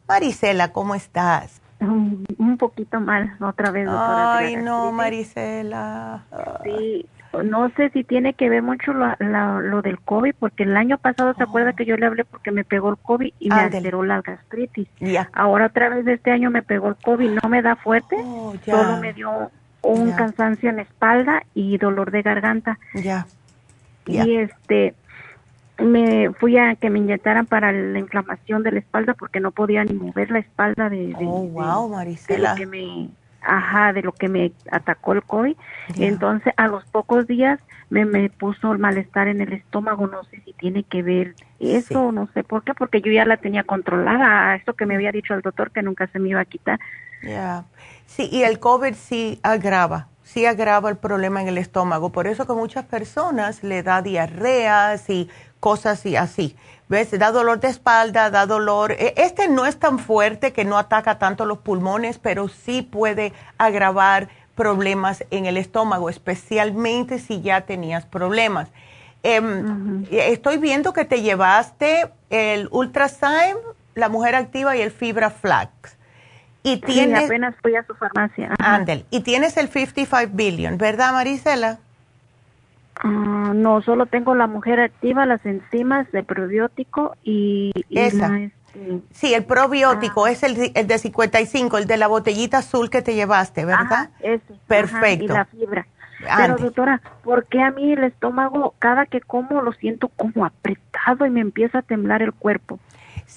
Marisela, ¿cómo estás? Un, poquito mal, otra vez. Ay, no, Marisela. Sí, no sé si tiene que ver mucho lo, lo del COVID, porque el año pasado se acuerda oh. que yo le hablé porque me pegó el COVID y me alteró la gastritis. Ahora otra vez de este año me pegó el COVID, no me da fuerte, oh, solo me dio un cansancio en la espalda y dolor de garganta. Ya. Y este me fui a que me inyectaran para la inflamación de la espalda porque no podía ni mover la espalda de, oh, wow, Marisela. que me ajá, de lo que me atacó el COVID. Entonces, a los pocos días me, me puso el malestar en el estómago, no sé si tiene que ver eso, no sé por qué, porque yo ya la tenía controlada, esto que me había dicho el doctor que nunca se me iba a quitar. Ya, sí, y el COVID sí agrava, sí agrava el problema en el estómago, por eso que muchas personas le da diarreas y cosas y así. ¿Ves? Da dolor de espalda, da dolor. E, este no es tan fuerte que no ataca tanto los pulmones, pero sí puede agravar problemas en el estómago, especialmente si ya tenías problemas. Em, estoy viendo que te llevaste el Ultrasign, la mujer activa y el Fibra Flax. Y tienes, apenas fui a su farmacia. Andel. Y tienes el 55 billion, ¿verdad, Marisela? Ah, no, solo tengo la mujer activa, las enzimas de probiótico y... Esa. Este, sí, el probiótico ah. es el, el, de 55, el de la botellita azul que te llevaste, ¿verdad? ese. Perfecto. y la fibra. Pero doctora, ¿por qué a mí el estómago cada que como lo siento como apretado y me empieza a temblar el cuerpo?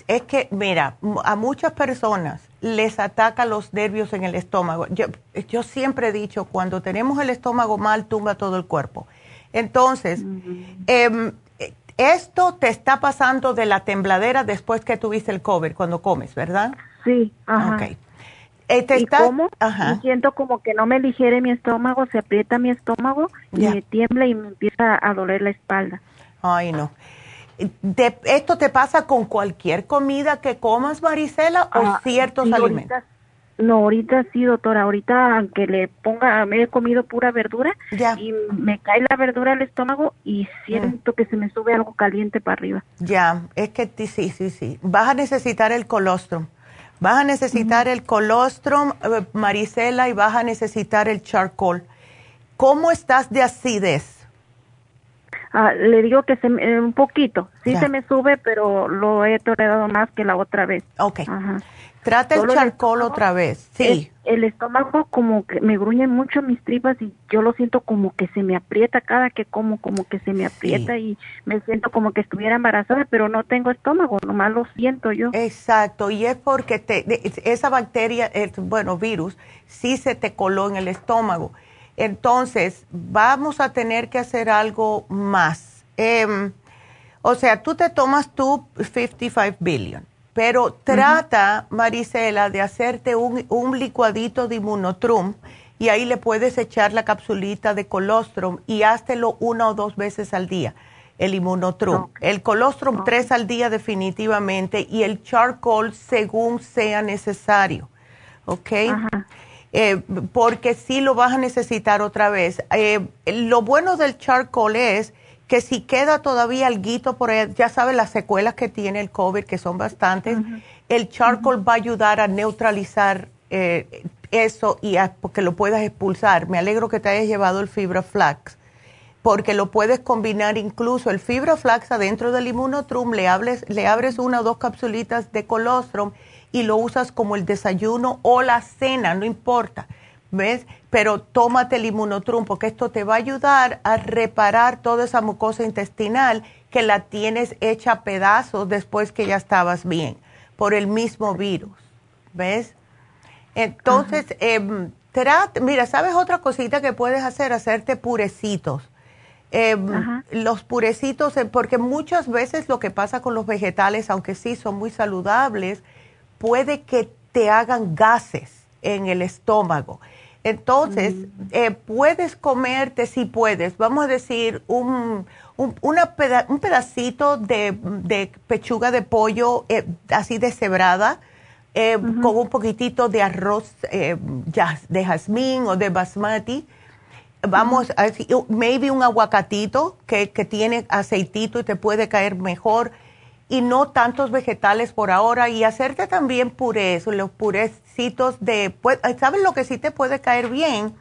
Es que, mira, a muchas personas les ataca los nervios en el estómago. Yo, yo siempre he dicho, cuando tenemos el estómago mal, tumba todo el cuerpo. Entonces, em, esto te está pasando de la tembladera después que tuviste el cover, cuando comes, ¿verdad? Sí, ajá. Okay. Eh, ¿Y cómo? Ajá. siento como que no me digiere mi estómago, se aprieta mi estómago y me tiembla y me empieza a doler la espalda. Ay, no. ¿Esto te pasa con cualquier comida que comas, Marisela, o ah, ciertos alimentos? No, ahorita sí, doctora. Ahorita, aunque le ponga, me he comido pura verdura y me cae la verdura al estómago y siento que se me sube algo caliente para arriba. Ya, es que sí, sí, sí. Vas a necesitar el colostrum. Vas a necesitar el colostrum, eh, Marisela, y vas a necesitar el charcoal. ¿Cómo estás de acidez? Ah, le digo que se eh, un poquito, sí se me sube, pero lo he tolerado más que la otra vez. Ok. Trata el charcoal otra vez, sí. El, estómago como que me gruñen mucho mis tripas y yo lo siento como que se me aprieta cada que como, como que se me aprieta y me siento como que estuviera embarazada, pero no tengo estómago, nomás lo siento yo. Exacto, y es porque te, esa bacteria, bueno, virus, sí se te coló en el estómago entonces, vamos a tener que hacer algo más. Em, o sea, tú te tomas tu 55 billion, pero trata, Marisela, de hacerte un, un, licuadito de inmunotrum y ahí le puedes echar la capsulita de colostrum y háztelo una o dos veces al día, el inmunotrum. El colostrum tres al día definitivamente y el charcoal según sea necesario. ¿Ok? Ajá. Eh, porque sí lo vas a necesitar otra vez. Eh, lo bueno del charcoal es que si queda todavía algo por ahí, ya sabes las secuelas que tiene el COVID, que son bastantes, el charcoal va a ayudar a neutralizar eh, eso y a que lo puedas expulsar. Me alegro que te hayas llevado el fibra flax, porque lo puedes combinar incluso el fibra flax adentro del inmunotrum, le, hables, le abres una o dos capsulitas de colostrum y lo usas como el desayuno o la cena, no importa, ¿ves? Pero tómate el inmunotrum porque esto te va a ayudar a reparar toda esa mucosa intestinal que la tienes hecha a pedazos después que ya estabas bien, por el mismo virus, ¿ves? Entonces, em, mira, ¿sabes otra cosita que puedes hacer? Hacerte purecitos. Em, los purecitos, eh, porque muchas veces lo que pasa con los vegetales, aunque sí son muy saludables, puede que te hagan gases en el estómago. Entonces, mm. eh, puedes comerte, si puedes, vamos a decir, un, un, un pedacito de, pechuga de pollo eh, así deshebrada, eh, con un poquitito de arroz de jazmín o de basmati. Vamos, a decir, maybe un aguacatito que, que tiene aceitito y te puede caer mejor y no tantos vegetales por ahora y hacerte también purés, los de, pues, ¿sabes lo que sí te puede caer bien?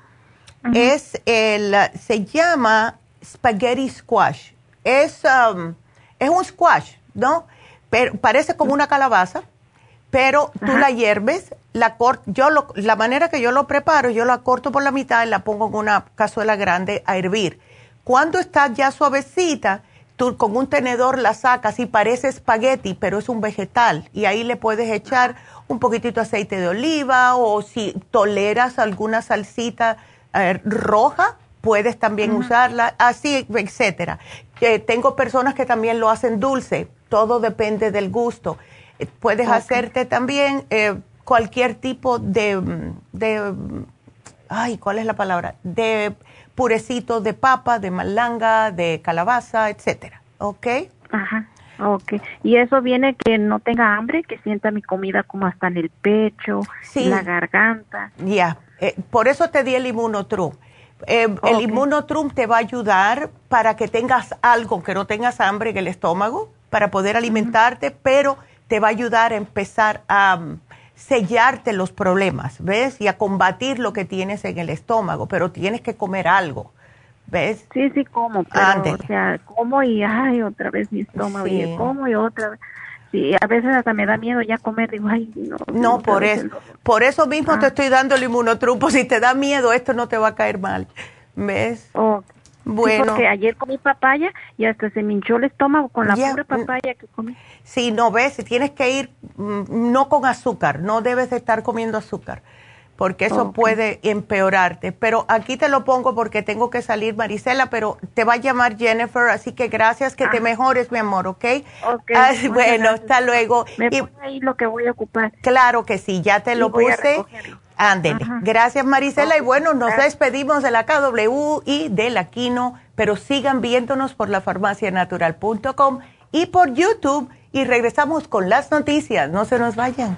Es el, se llama spaghetti squash. Es, um, es un squash, ¿no? Pero parece como una calabaza, pero tú la hierves, la yo lo, la manera que yo lo preparo, yo la corto por la mitad y la pongo en una cazuela grande a hervir. Cuando está ya suavecita, tú con un tenedor la sacas y parece espagueti, pero es un vegetal. Y ahí le puedes echar un poquitito de aceite de oliva o si toleras alguna salsita eh, roja, puedes también usarla, así, etcétera. tengo personas que también lo hacen dulce, todo depende del gusto. Eh, puedes hacerte también eh, cualquier tipo de, de, ay, ¿cuál es la palabra? De purecito de papa, de malanga, de calabaza, etcétera. ¿Ok? Ajá. Ok. Y eso viene que no tenga hambre, que sienta mi comida como hasta en el pecho, sí. la garganta. Ya. Eh, por eso te di el inmunotrum. Eh, El inmunotrum te va a ayudar para que tengas algo, que no tengas hambre en el estómago, para poder alimentarte, pero te va a ayudar a empezar a sellarte los problemas, ¿ves? Y a combatir lo que tienes en el estómago, pero tienes que comer algo, ¿ves? Sí, sí, como, pero, o sea, como y, ay, otra vez mi estómago, y como y otra vez. Sí, a veces hasta me da miedo ya comer, digo, ay, no. No, por eso, por eso mismo te ah. estoy dando el inmunotrupo, si te da miedo, esto no te va a caer mal, ¿ves? Bueno. porque ayer comí papaya y hasta se me hinchó el estómago con la pobre papaya que comí. Sí, no ves, tienes que ir mm, no con azúcar, no debes de estar comiendo azúcar porque eso puede empeorarte. Pero aquí te lo pongo porque tengo que salir, Marisela, pero te va a llamar Jennifer, así que gracias, que te ah. mejores, mi amor, ¿ok? okay bueno, hasta luego. Me y, ahí lo que voy a ocupar. Claro que sí, ya te lo puse. Ándele. Gracias, Marisela. Y bueno, nos despedimos de la KW y de la Quino, pero sigan viéndonos por la farmacianatural.com y por YouTube. Y regresamos con las noticias. No se nos vayan.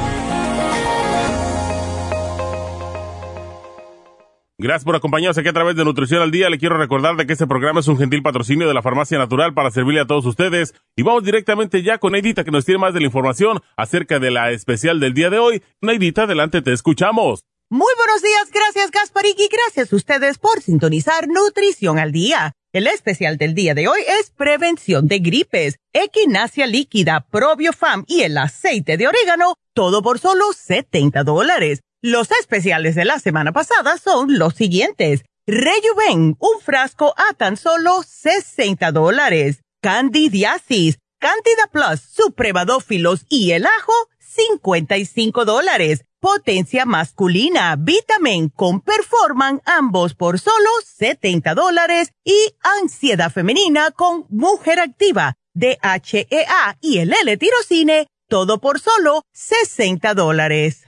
Gracias por acompañarnos aquí a través de Nutrición al Día. Le quiero recordar de que este programa es un gentil patrocinio de la Farmacia Natural para servirle a todos ustedes. Y vamos directamente ya con Neidita que nos tiene más de la información acerca de la especial del día de hoy. Neidita, adelante, te escuchamos. Muy buenos días, gracias Gasparik y gracias a ustedes por sintonizar Nutrición al Día. El especial del día de hoy es prevención de gripes, equinacia líquida, probiofam y el aceite de orégano, todo por solo 70 dólares. Los especiales de la semana pasada son los siguientes. Rejuven, un frasco a tan solo 60 dólares. Candidiasis, Candida Plus, supremadófilos y el ajo, 55 dólares. Potencia masculina, Vitamin con Performan, ambos por solo 70 dólares. Y ansiedad femenina con Mujer Activa, DHEA y el L-Tirocine, todo por solo 60 dólares.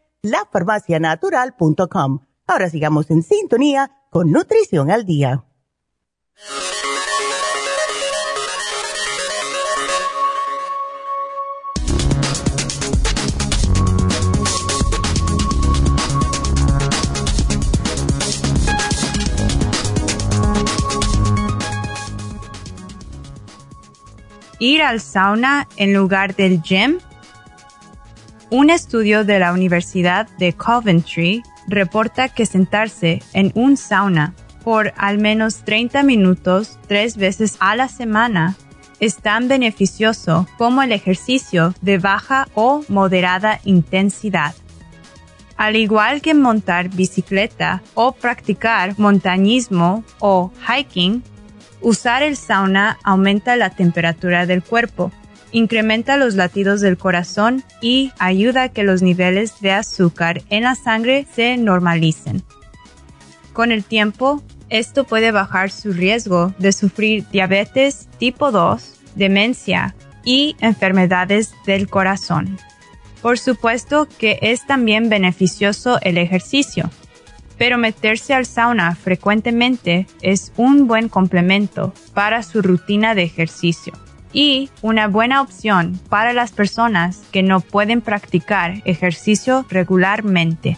lafarmacianatural.com. Ahora sigamos en sintonía con Nutrición al Día. Ir al sauna en lugar del gym un estudio de la Universidad de Coventry reporta que sentarse en un sauna por al menos 30 minutos tres veces a la semana es tan beneficioso como el ejercicio de baja o moderada intensidad. Al igual que montar bicicleta o practicar montañismo o hiking, usar el sauna aumenta la temperatura del cuerpo, incrementa los latidos del corazón y ayuda a que los niveles de azúcar en la sangre se normalicen. Con el tiempo, esto puede bajar su riesgo de sufrir diabetes tipo 2, demencia y enfermedades del corazón. Por supuesto que es también beneficioso el ejercicio, pero meterse al sauna frecuentemente es un buen complemento para su rutina de ejercicio y una buena opción para las personas que no pueden practicar ejercicio regularmente.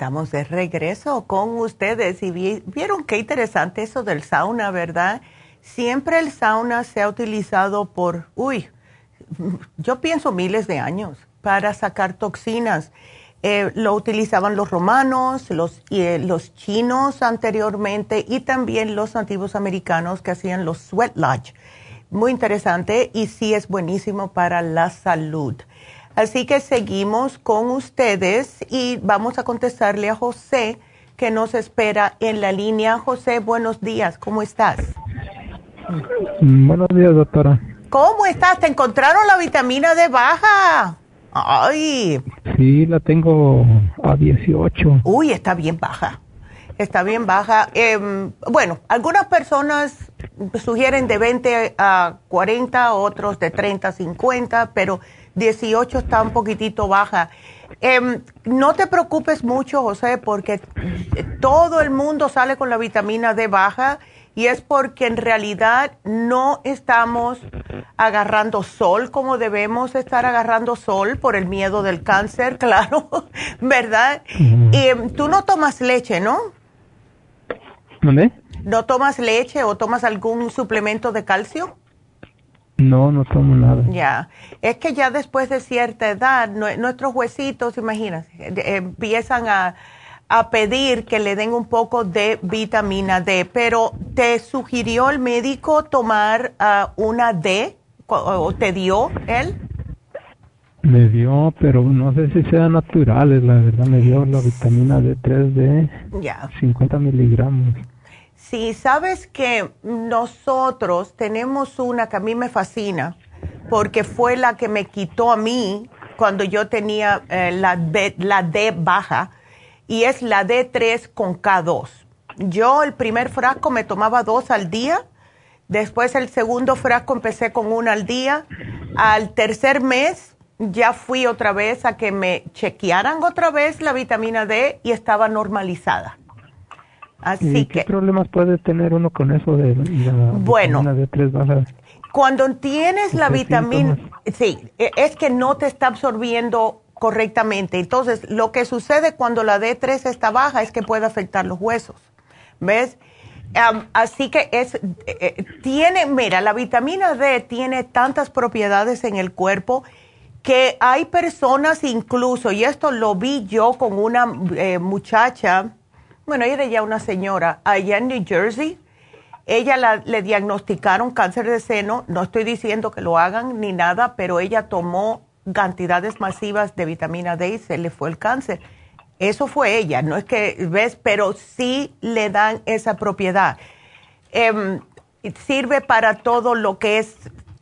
Estamos de regreso con ustedes y vieron qué interesante eso del sauna, ¿verdad? Siempre el sauna se ha utilizado por, uy, yo pienso miles de años para sacar toxinas. Eh, lo utilizaban los romanos, los, eh, los chinos anteriormente y también los antiguos americanos que hacían los sweat lodge. Muy interesante y sí es buenísimo para la salud. Así que seguimos con ustedes y vamos a contestarle a José que nos espera en la línea. José, buenos días, ¿cómo estás? Buenos días, doctora. ¿Cómo estás? ¿Te encontraron la vitamina D baja? Ay. Sí, la tengo a 18. Uy, está bien baja. Está bien baja. Em, bueno, algunas personas sugieren de 20 a 40, otros de 30 a 50, pero 18 está un poquitito baja. Em, no te preocupes mucho, José, porque todo el mundo sale con la vitamina D baja y es porque en realidad no estamos agarrando sol como debemos estar agarrando sol por el miedo del cáncer, claro, ¿verdad? Y em, tú no tomas leche, ¿no? ¿Dónde? ¿No tomas leche o tomas algún suplemento de calcio? No, no tomo nada. Ya, es que ya después de cierta edad, nuestros huesitos, imagínate, empiezan a, pedir que le den un poco de vitamina D, pero ¿te sugirió el médico tomar ah, una D o te dio él? Me dio, pero no sé si sean naturales, la verdad, me dio la vitamina D3 de 50 miligramos. Sí, sabes que nosotros tenemos una que a mí me fascina porque fue la que me quitó a mí cuando yo tenía eh, la, D, baja y es la D3 con K2. Yo el primer frasco me tomaba dos al día, después el segundo frasco empecé con una al día, al tercer mes ya fui otra vez a que me chequearan otra vez la vitamina D y estaba normalizada. Así ¿Qué problemas puede tener uno con eso de la bueno, vitamina D3 Cuando tienes la vitamina, sí, e, es que no te está absorbiendo correctamente. Entonces, lo que sucede cuando la D3 está baja es que puede afectar los huesos. ¿Ves? así que es, eh, eh, tiene, mira, la vitamina D tiene tantas propiedades en el cuerpo que hay personas incluso, y esto lo vi yo con una eh, muchacha, bueno, ella era ya una señora, allá en New Jersey, ella le diagnosticaron cáncer de seno, no estoy diciendo que lo hagan ni nada, pero ella tomó cantidades masivas de vitamina D y se le fue el cáncer. Eso fue ella, no es que, ¿ves? Pero sí le dan esa propiedad. Em, sirve para todo lo que es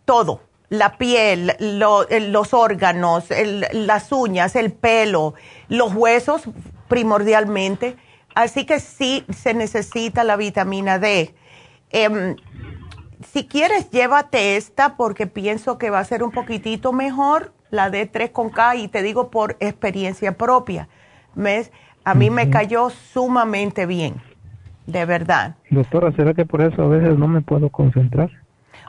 todo, la piel, los órganos, las uñas, el pelo, los huesos primordialmente. Así que sí se necesita la vitamina D. Em, si quieres, llévate esta porque pienso que va a ser un poquitito mejor, la D3 con K, y te digo por experiencia propia. ¿Ves? A mí me cayó sumamente bien, de verdad. Doctora, ¿será que por eso a veces no me puedo concentrar?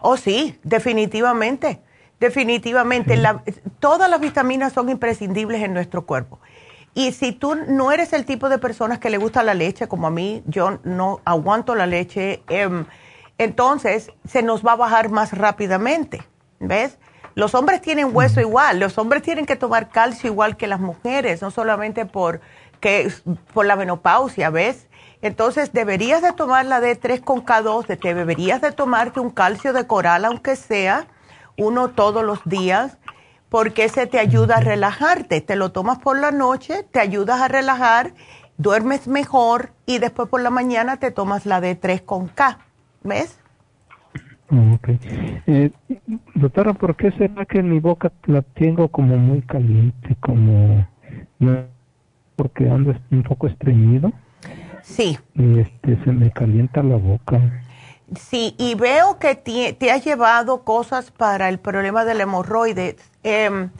Oh, sí, definitivamente. Definitivamente. todas las vitaminas son imprescindibles en nuestro cuerpo. Y si tú no eres el tipo de personas que le gusta la leche, como a mí, yo no aguanto la leche, em, entonces se nos va a bajar más rápidamente. ¿Ves? Los hombres tienen hueso igual, los hombres tienen que tomar calcio igual que las mujeres, no solamente por, que, por la menopausia, ¿ves? Entonces deberías de tomar la D3 con K2, te deberías de tomarte un calcio de coral, aunque sea uno todos los días porque ese te ayuda a relajarte. Te lo tomas por la noche, te ayudas a relajar, duermes mejor y después por la mañana te tomas la D3 con K. ¿Ves? Ok. Eh, doctora, ¿por qué será que mi boca la tengo como muy caliente, como porque ando un poco estreñido? Sí. Y este, se me calienta la boca. Sí, y veo que te, has llevado cosas para el problema del hemorroide. Em,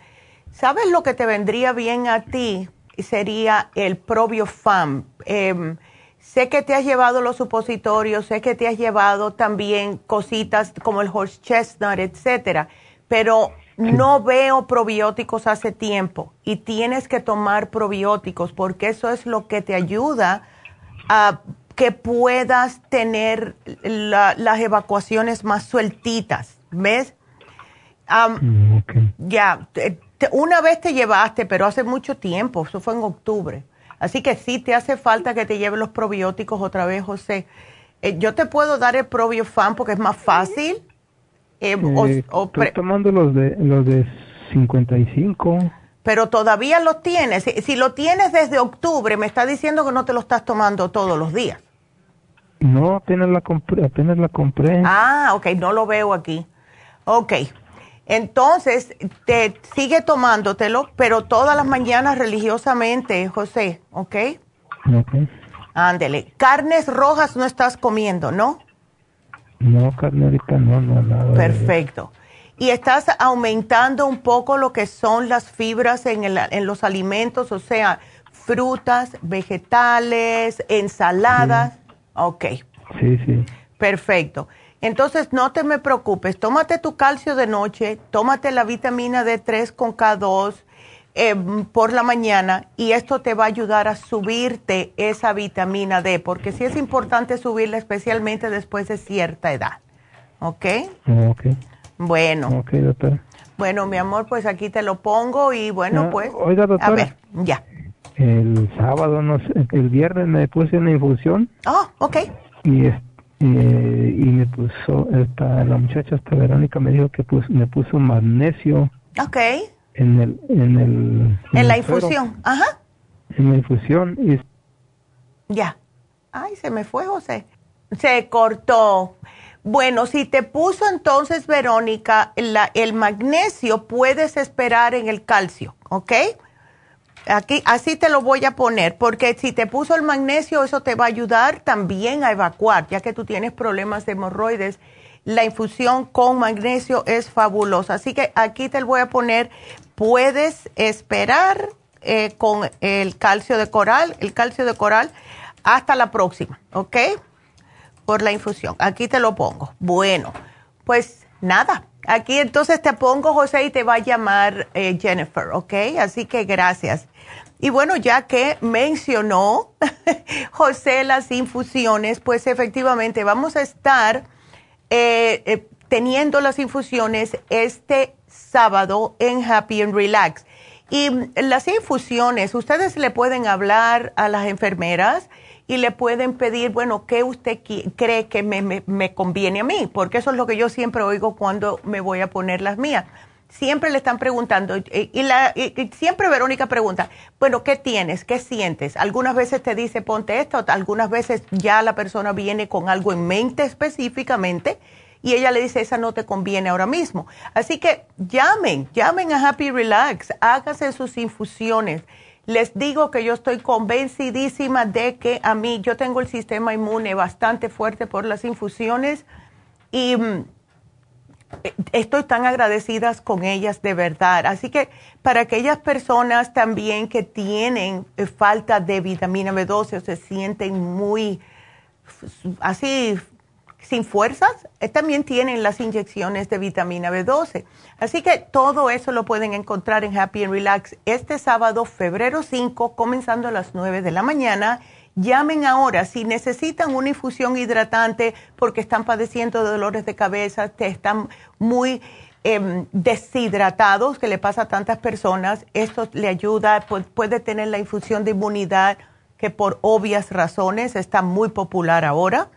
¿Sabes lo que te vendría bien a ti? Sería el probiofam. Eh, sé que te has llevado los supositorios, sé que te has llevado también cositas como el horse chestnut, etcétera, pero no veo probióticos hace tiempo y tienes que tomar probióticos porque eso es lo que te ayuda a que puedas tener las evacuaciones más sueltitas, ¿ves? Mm, ya, una vez te llevaste, pero hace mucho tiempo, eso fue en octubre. Así que sí te hace falta que te lleven los probióticos otra vez, José. Eh, yo te puedo dar el probiofan porque es más fácil. Eh, eh, estoy tomando los de, los de 55 pero todavía los tienes. Si, si, lo tienes desde octubre, me está diciendo que no te lo estás tomando todos los días. No, apenas la compré, apenas la compré. Ah, ok, no lo veo aquí. Ok, entonces te sigue tomándotelo, pero todas las mañanas religiosamente, José, ¿ok? Ok. Ándele. Carnes rojas no estás comiendo, ¿no? No, carne ahorita no, no, nada. Perfecto. Y estás aumentando un poco lo que son las fibras en, el, en los alimentos, o sea, frutas, vegetales, ensaladas. Ok. Sí, sí. Perfecto. Entonces, no te me preocupes. Tómate tu calcio de noche, tómate la vitamina D3 con K2 eh, por la mañana y esto te va a ayudar a subirte esa vitamina D, porque sí es importante subirla especialmente después de cierta edad. ¿Ok? Ok. Bueno. Ok, doctor. Bueno, mi amor, pues aquí te lo pongo y bueno, pues. Oiga, doctora. A ver, ya el sábado, no sé, el viernes me puse una infusión. Oh, ok. Y, eh, y me puso, esta, la muchacha, esta Verónica, me dijo que pues, me puso magnesio. Ok. En el... En, el, en, la infusión, ajá. En la infusión y... Ya. Ay, se me fue, José. Se cortó. Bueno, si te puso entonces, Verónica, la, el magnesio, puedes esperar en el calcio, ¿ok? Aquí, así te lo voy a poner, porque si te puso el magnesio, eso te va a ayudar también a evacuar, ya que tú tienes problemas de hemorroides. La infusión con magnesio es fabulosa. Así que aquí te lo voy a poner, puedes esperar eh, con el calcio de coral, el calcio de coral, hasta la próxima, ¿ok? Por la infusión. Aquí te lo pongo. Bueno, pues nada, Aquí entonces te pongo José y te va a llamar eh, Jennifer, ¿ok? Así que gracias. Y bueno, ya que mencionó José las infusiones, pues efectivamente vamos a estar eh, eh, teniendo las infusiones este sábado en Happy and Relax. Y las infusiones, ustedes le pueden hablar a las enfermeras y le pueden pedir, bueno, ¿qué usted cree que me, conviene a mí? Porque eso es lo que yo siempre oigo cuando me voy a poner las mías. Siempre le están preguntando, y, la, siempre Verónica pregunta, bueno, ¿qué tienes? ¿Qué sientes? Algunas veces te dice, ponte esto, algunas veces ya la persona viene con algo en mente específicamente y ella le dice, esa no te conviene ahora mismo. Así que llamen, llamen a Happy Relax, hágase sus infusiones. Les digo que yo estoy convencidísima de que a mí, yo tengo el sistema inmune bastante fuerte por las infusiones y mm, estoy tan agradecidas con ellas de verdad. Así que para aquellas personas también que tienen eh, falta de vitamina B12 o se sienten muy así sin fuerzas, eh, también tienen las inyecciones de vitamina B12. Así que todo eso lo pueden encontrar en Happy and Relax este sábado, febrero 5, comenzando a las 9 de la mañana. Llamen ahora si necesitan una infusión hidratante porque están padeciendo de dolores de cabeza, te están muy em, deshidratados, que le pasa a tantas personas. Esto le ayuda, puede tener la infusión de inmunidad que por obvias razones está muy popular ahora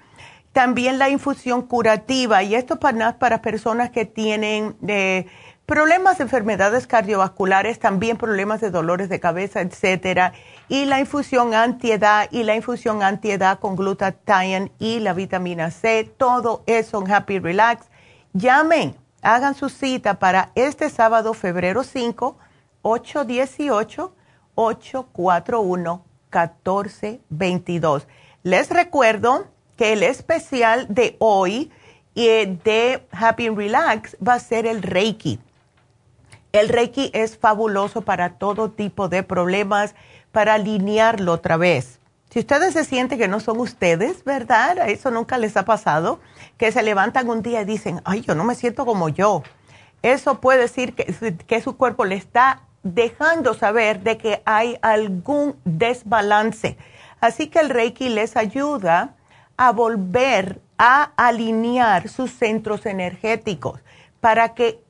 también la infusión curativa, y esto para, para personas que tienen eh, problemas de enfermedades cardiovasculares, también problemas de dolores de cabeza, etcétera. Y la infusión antiedad y la infusión antiedad con glutathione y la vitamina C, todo eso en Happy Relax. Llamen, hagan su cita para este sábado, febrero 5, 818-841-1422. Les recuerdo el especial de hoy de Happy Relax va a ser el Reiki. El Reiki es fabuloso para todo tipo de problemas, para alinearlo otra vez. Si ustedes se sienten que no son ustedes, ¿verdad? Eso nunca les ha pasado, que se levantan un día y dicen, ay, yo no me siento como yo. Eso puede decir que, que su cuerpo le está dejando saber de que hay algún desbalance. Así que el Reiki les ayuda a volver a alinear sus centros energéticos para que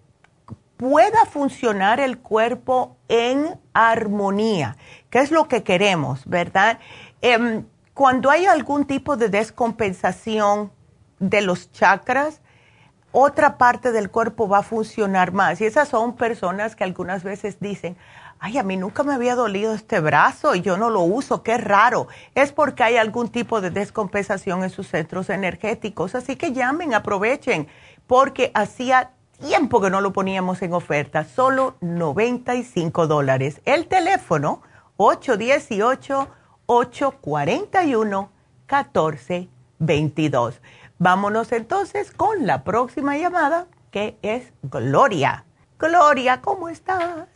pueda funcionar el cuerpo en armonía, que es lo que queremos, ¿verdad? Em, cuando hay algún tipo de descompensación de los chakras, otra parte del cuerpo va a funcionar más. Y esas son personas que algunas veces dicen, ay, a mí nunca me había dolido este brazo y yo no lo uso, qué raro. Es porque hay algún tipo de descompensación en sus centros energéticos. Así que llamen, aprovechen, porque hacía tiempo que no lo poníamos en oferta, solo 95 dólares. El teléfono 818-841-1422. Vámonos entonces con la próxima llamada, que es Gloria. Gloria, ¿cómo estás?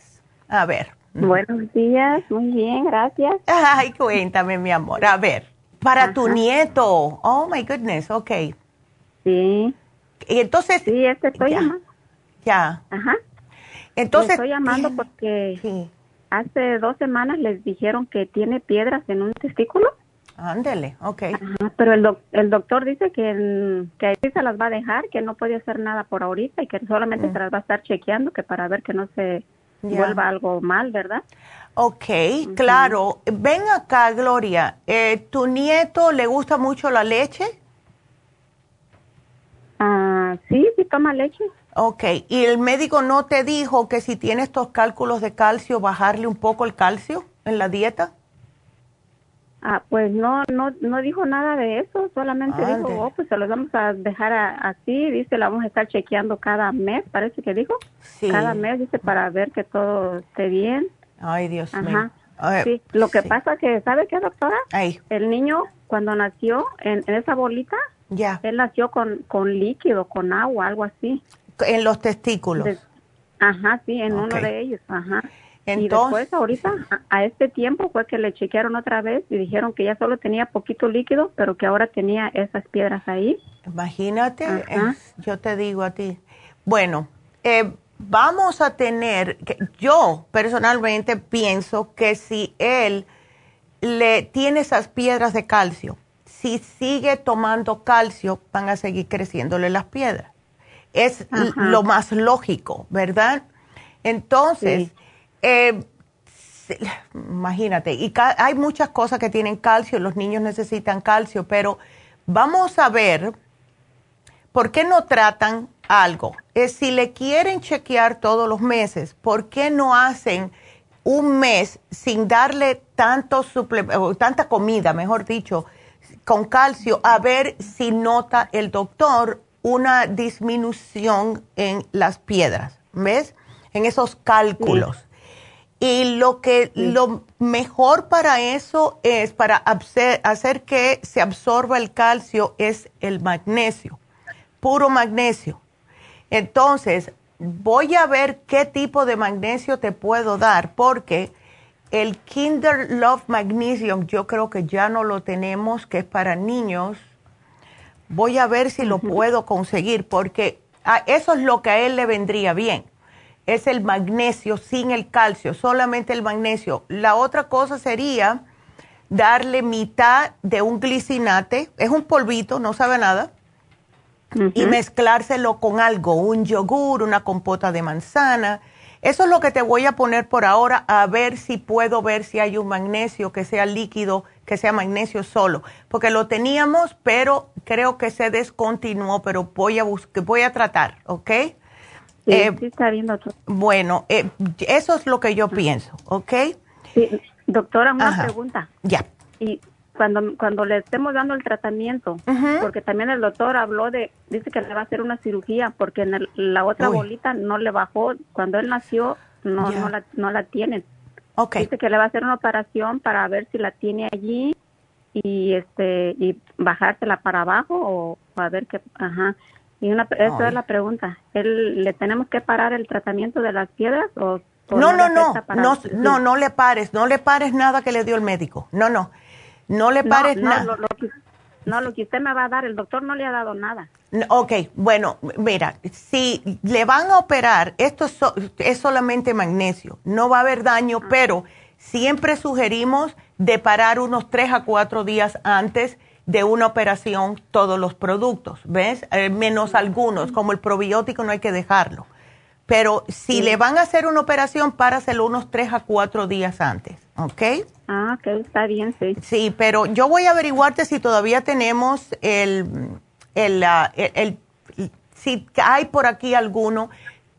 A ver. Buenos días, muy bien, gracias. Ay, cuéntame, mi amor. A ver, para tu nieto. Oh, my goodness, ok. Sí. Y entonces. Sí, este estoy llamando. Ya. Ajá. Entonces. estoy llamando porque hace dos semanas les dijeron que tiene piedras en un testículo. Ándele, ok. Ajá, pero el, el doctor dice que, que ahí se las va a dejar, que no puede hacer nada por ahorita y que solamente mm. se las va a estar chequeando, que para ver que no se vuelva algo mal, ¿verdad? Ok, claro. Ven acá, Gloria. Eh, ¿Tu nieto le gusta mucho la leche? Ah, sí, sí toma leche. Ok, ¿y el médico no te dijo que si tiene estos cálculos de calcio, bajarle un poco el calcio en la dieta? Ah, pues no, no, no dijo nada de eso, solamente dijo, oh, pues se los vamos a dejar así, dice, la vamos a estar chequeando cada mes, parece que dijo. Sí. Cada mes, dice, para ver que todo esté bien. Ay, Dios mío. sí, lo que pasa que, ¿sabe qué, doctora? El niño, cuando nació en, esa bolita, ya. él nació con, con líquido, con agua, algo así. En los testículos. ajá, sí, en uno de ellos, ajá y después ahorita, a, este tiempo fue que le chequearon otra vez y dijeron que ya solo tenía poquito líquido, pero que ahora tenía esas piedras ahí. Imagínate, yo te digo a ti. Bueno, eh, vamos a tener, yo personalmente pienso que si él le tiene esas piedras de calcio, si sigue tomando calcio, van a seguir creciéndole las piedras. Es lo más lógico, ¿verdad? Entonces, eh, imagínate, y hay muchas cosas que tienen calcio, los niños necesitan calcio, pero vamos a ver por qué no tratan algo. Es si le quieren chequear todos los meses, ¿por qué no hacen un mes sin darle tanto tanta comida, mejor dicho, con calcio, a ver si nota el doctor una disminución en las piedras, ¿ves? En esos cálculos. Y lo que lo mejor para eso es para hacer que se absorba el calcio es el magnesio, puro magnesio. Entonces, voy a ver qué tipo de magnesio te puedo dar porque el Kinder Love Magnesium yo creo que ya no lo tenemos, que es para niños. Voy a ver si lo puedo conseguir porque eso es lo que a él le vendría bien es el magnesio sin el calcio, solamente el magnesio. La otra cosa sería darle mitad de un glicinate, es un polvito, no sabe nada, y mezclárselo con algo, un yogur, una compota de manzana. Eso es lo que te voy a poner por ahora, a ver si puedo ver si hay un magnesio que sea líquido, que sea magnesio solo, porque lo teníamos, pero creo que se descontinuó, pero voy a buscar, voy a tratar, ¿ok? Eh, sí, está bien, doctor. Bueno, eh, eso es lo que yo pienso, ¿ok? Sí, doctora, una pregunta. Ya. Y cuando, cuando le estemos dando el tratamiento, porque también el doctor habló de, dice que le va a hacer una cirugía, porque en la otra bolita no le bajó, cuando él nació no, no, la, no la tienen. Okay. Dice que le va a hacer una operación para ver si la tiene allí y este y bajársela para abajo o a ver qué, ajá. Y una, esa es la pregunta. ¿Él, ¿Le tenemos que parar el tratamiento de las piedras o...? no, no, no, no, no, no le pares, no le pares nada que le dio el médico. No, no, no le pares nada. No, lo, que, no, lo que usted me va a dar, el doctor no le ha dado nada. Ok, bueno, mira, si le van a operar, esto es, es solamente magnesio, no va a haber daño, ah. pero siempre sugerimos de parar unos tres a cuatro días antes de una operación todos los productos, ¿ves? Eh, menos algunos, como el probiótico no hay que dejarlo. Pero si le van a hacer una operación, páraselo unos tres a cuatro días antes, ¿ok? Ah, ok, está bien, sí. Sí, pero yo voy a averiguarte si todavía tenemos el, el, ah, el, si hay por aquí alguno.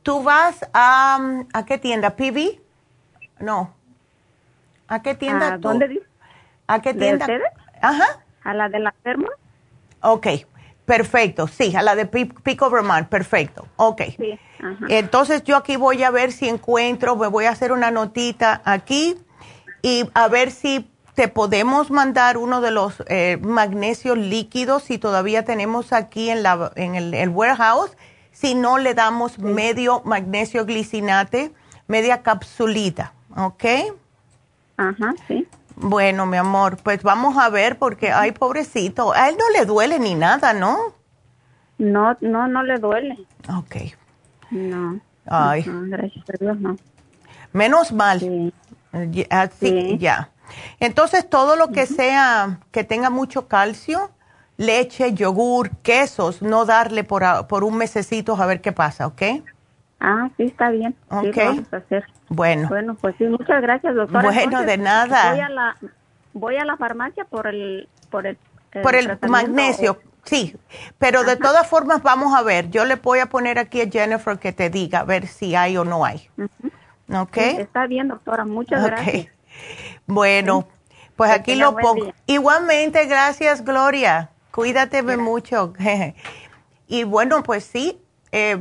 ¿Tú vas a, a qué tienda? ¿PV? No. ¿A qué tienda ¿A ¿Dónde ¿A qué tienda? Ajá. ¿A la de la firma? Ok, perfecto. Sí, a la de Pico Vermont, perfecto. Ok. Sí, Entonces yo aquí voy a ver si encuentro, me voy a hacer una notita aquí y a ver si te podemos mandar uno de los eh, magnesios líquidos si todavía tenemos aquí en, la, en el, warehouse. Si no, le damos medio magnesio glicinate, media capsulita, ¿ok? Ajá, sí. Bueno, mi amor, pues vamos a ver porque, ay, pobrecito, a él no le duele ni nada, ¿no? No, no, no le duele. Ok. No. Ay. gracias a Dios, no. Menos mal. Así, ya. Entonces, todo lo que sea, que tenga mucho calcio, leche, yogur, quesos, no darle por, por un mesecito a ver qué pasa, ¿ok? Ah, sí, está bien. Ok. Sí, vamos a hacer. Bueno. Bueno, pues sí, muchas gracias, doctora. Bueno, de nada. Voy a la, voy a la farmacia por el, por el, por el magnesio. Sí, pero de todas formas vamos a ver. Yo le voy a poner aquí a Jennifer que te diga a ver si hay o no hay. ¿Ok? está bien, doctora. Muchas gracias. Bueno, pues aquí lo pongo. Igualmente, gracias, Gloria. Cuídate mucho. y bueno, pues sí. Eh,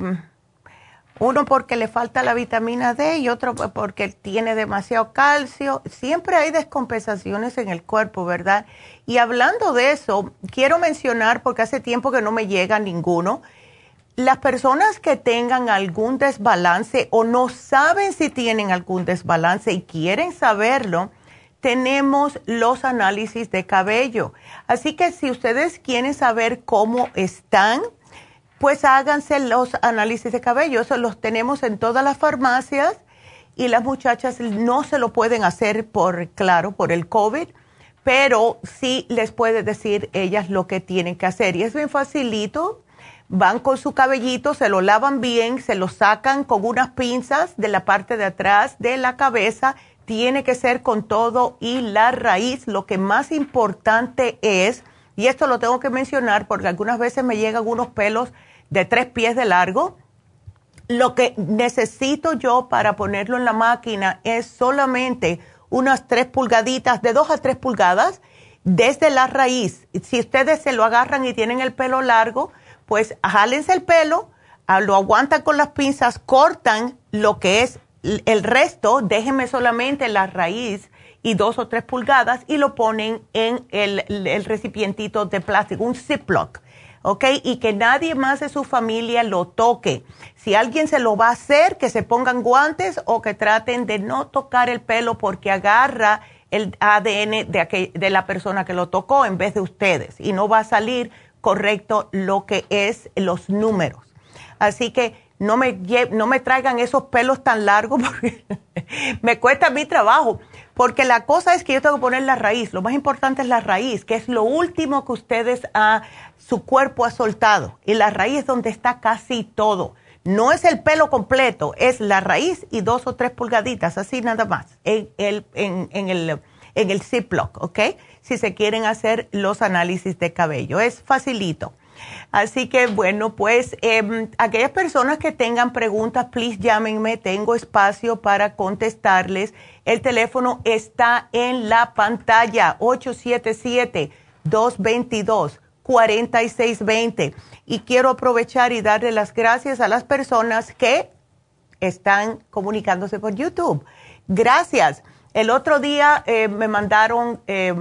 uno porque le falta la vitamina D y otro porque tiene demasiado calcio. Siempre hay descompensaciones en el cuerpo, ¿verdad? Y hablando de eso, quiero mencionar, porque hace tiempo que no me llega ninguno, las personas que tengan algún desbalance o no saben si tienen algún desbalance y quieren saberlo, tenemos los análisis de cabello. Así que si ustedes quieren saber cómo están, pues háganse los análisis de cabello. Eso los tenemos en todas las farmacias y las muchachas no se lo pueden hacer por, claro, por el COVID, pero sí les puede decir ellas lo que tienen que hacer. Y es bien facilito. van con su cabellito, se lo lavan bien, se lo sacan con unas pinzas de la parte de atrás de la cabeza. Tiene que ser con todo y la raíz. Lo que más importante es, y esto lo tengo que mencionar porque algunas veces me llegan unos pelos de tres pies de largo. Lo que necesito yo para ponerlo en la máquina es solamente unas tres pulgaditas, de dos a tres pulgadas, desde la raíz. Si ustedes se lo agarran y tienen el pelo largo, pues jálense el pelo, ah, lo aguantan con las pinzas, cortan lo que es el resto, déjenme solamente la raíz y dos o tres pulgadas y lo ponen en el, recipientito de plástico, un Ziploc, ¿ok? Y que nadie más de su familia lo toque. Si alguien se lo va a hacer, que se pongan guantes o que traten de no tocar el pelo porque agarra el ADN de, de la persona que lo tocó en vez de ustedes y no va a salir correcto lo que es los números. Así que no me, no me traigan esos pelos tan largos porque me cuesta mi trabajo. Porque la cosa es que yo tengo que poner la raíz. Lo más importante es la raíz, que es lo último que ustedes, a, su cuerpo ha soltado. Y la raíz es donde está casi todo. No es el pelo completo, es la raíz y dos o tres pulgaditas, así nada más, en el, en, en el, en el Ziploc, ¿ok? si se quieren hacer los análisis de cabello. Es facilito. Así que bueno, pues em, aquellas personas que tengan preguntas, please llámenme, tengo espacio para contestarles. El teléfono está en la pantalla, 877-222-4620. Y quiero aprovechar y darle las gracias a las personas que están comunicándose por YouTube. Gracias. El otro día eh, me mandaron eh,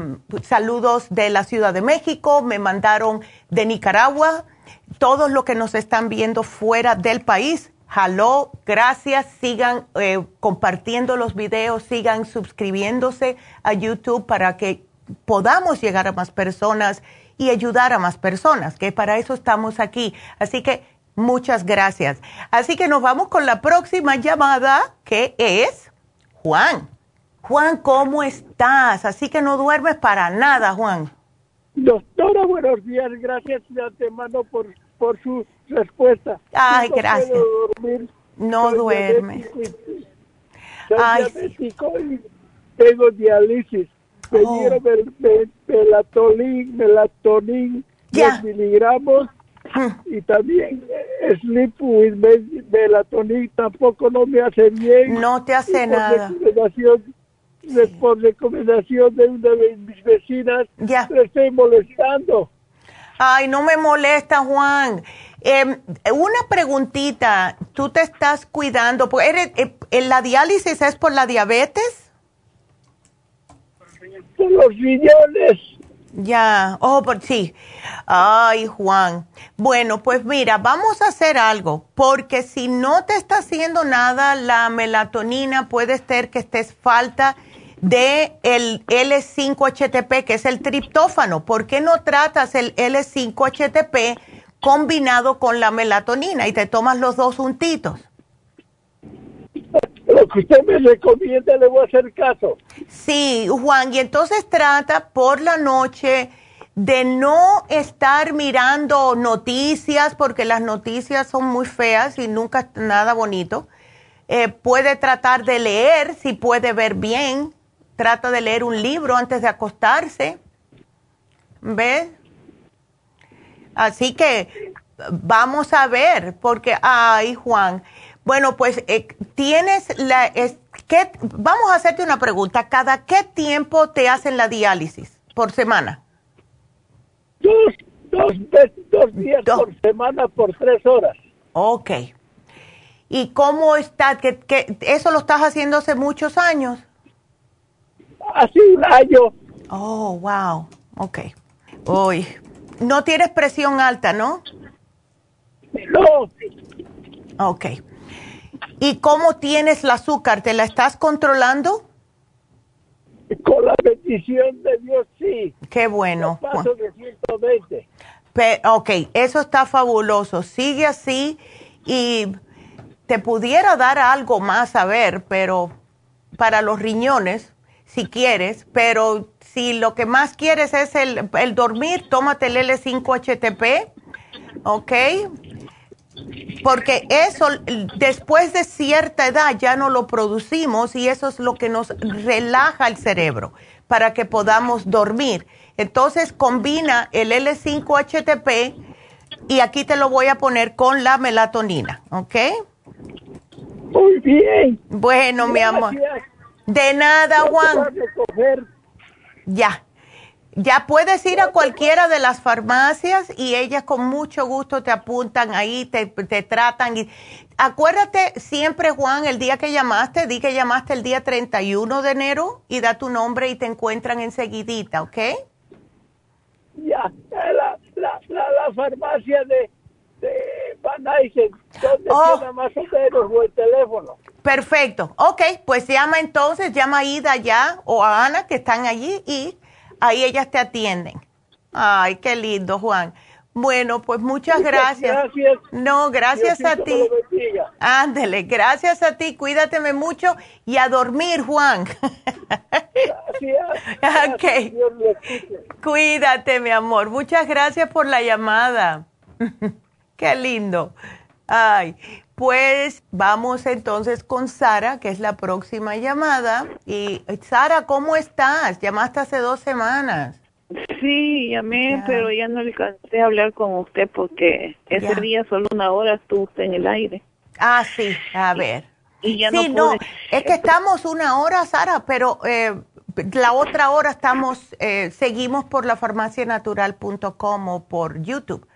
saludos de la Ciudad de México, me mandaron de Nicaragua, todos los que nos están viendo fuera del país. Hello, gracias, sigan eh, compartiendo los videos, sigan suscribiéndose a YouTube para que podamos llegar a más personas y ayudar a más personas, que para eso estamos aquí. Así que muchas gracias. Así que nos vamos con la próxima llamada, que es Juan. Juan, ¿cómo estás? Así que no duermes para nada, Juan. Doctora, buenos días. Gracias de antemano por, por su respuesta. Ay, gracias. no duermes. Ay, tengo diálisis. Me oh. dieron melatonin, melatonin, ya. miligramos y también sleep with melatonin tampoco no me hace bien. No te hace nada por recomendación de una de mis vecinas, ya. le estoy molestando. Ay, no me molesta, Juan. Em, una preguntita, ¿tú te estás cuidando? ¿Eres, eh, ¿La diálisis es por la diabetes? Por los riñones. Ya, oh, por sí. Ay, Juan. Bueno, pues mira, vamos a hacer algo, porque si no te está haciendo nada la melatonina, puede ser que estés falta de el L5-HTP, que es el triptófano. ¿Por qué no tratas el L5-HTP combinado con la melatonina y te tomas los dos juntitos? Lo que usted me recomienda le voy a hacer caso. Sí, Juan, y entonces trata por la noche de no estar mirando noticias, porque las noticias son muy feas y nunca nada bonito. Eh, puede tratar de leer, si puede ver bien, trata de leer un libro antes de acostarse. ¿Ves? Así que vamos a ver, porque, ay, Juan, bueno, pues eh, tienes la... ¿qué, vamos a hacerte una pregunta. ¿Cada qué tiempo te hacen la diálisis por semana? Dos, dos, dos días por semana por tres horas. Ok. ¿Y cómo está? ¿Que, que, ¿Eso lo estás haciendo hace muchos años? Hace un año. Oh, wow. Ok. Uy. No tienes presión alta, ¿no? No. Ok. ¿Y cómo tienes el azúcar? ¿Te la estás controlando? Con la bendición de Dios, sí. Qué bueno. paso de 120. ok, eso está fabuloso. Sigue así y te pudiera dar algo más a ver, pero para los riñones si quieres, pero si lo que más quieres es el, dormir, tómate el L5-HTP ¿ok? Porque eso después de cierta edad ya no lo producimos y eso es lo que nos relaja el cerebro para que podamos dormir. Entonces combina el L5-HTP y aquí te lo voy a poner con la melatonina, ¿ok? Muy bien. Bueno, mi amor. De nada, Juan. Ya. Ya puedes ir a cualquiera de las farmacias y ellas con mucho gusto te apuntan ahí, te, te tratan. Y, acuérdate siempre, Juan, el día que llamaste, di que llamaste el día 31 de enero y da tu nombre y te encuentran enseguidita, ¿ok? Ya, la, la, la, farmacia de, de Van Eysen, donde oh. más o menos o el teléfono. Perfecto, ok, pues llama entonces, llama a Ida ya o a Ana que están allí y ahí ellas te atienden. Ay, qué lindo, Juan. Bueno, pues muchas, gracias. gracias. No, gracias a ti. Ándele, gracias a ti. Cuídateme mucho y a dormir, Juan. Gracias. ok. Cuídate, mi amor. Muchas gracias por la llamada. Qué lindo. Ay, pues vamos entonces con Sara, que es la próxima llamada. Y Sara, ¿cómo estás? Llamaste hace dos semanas. Sí, llamé, pero ya no alcancé a hablar con usted porque ese día solo una hora estuvo usted en el aire. Ah, sí, a ver. Y, ya sí, no, es que estamos una hora, Sara, pero eh, la otra hora estamos, eh, seguimos por la farmacianatural.com o por YouTube.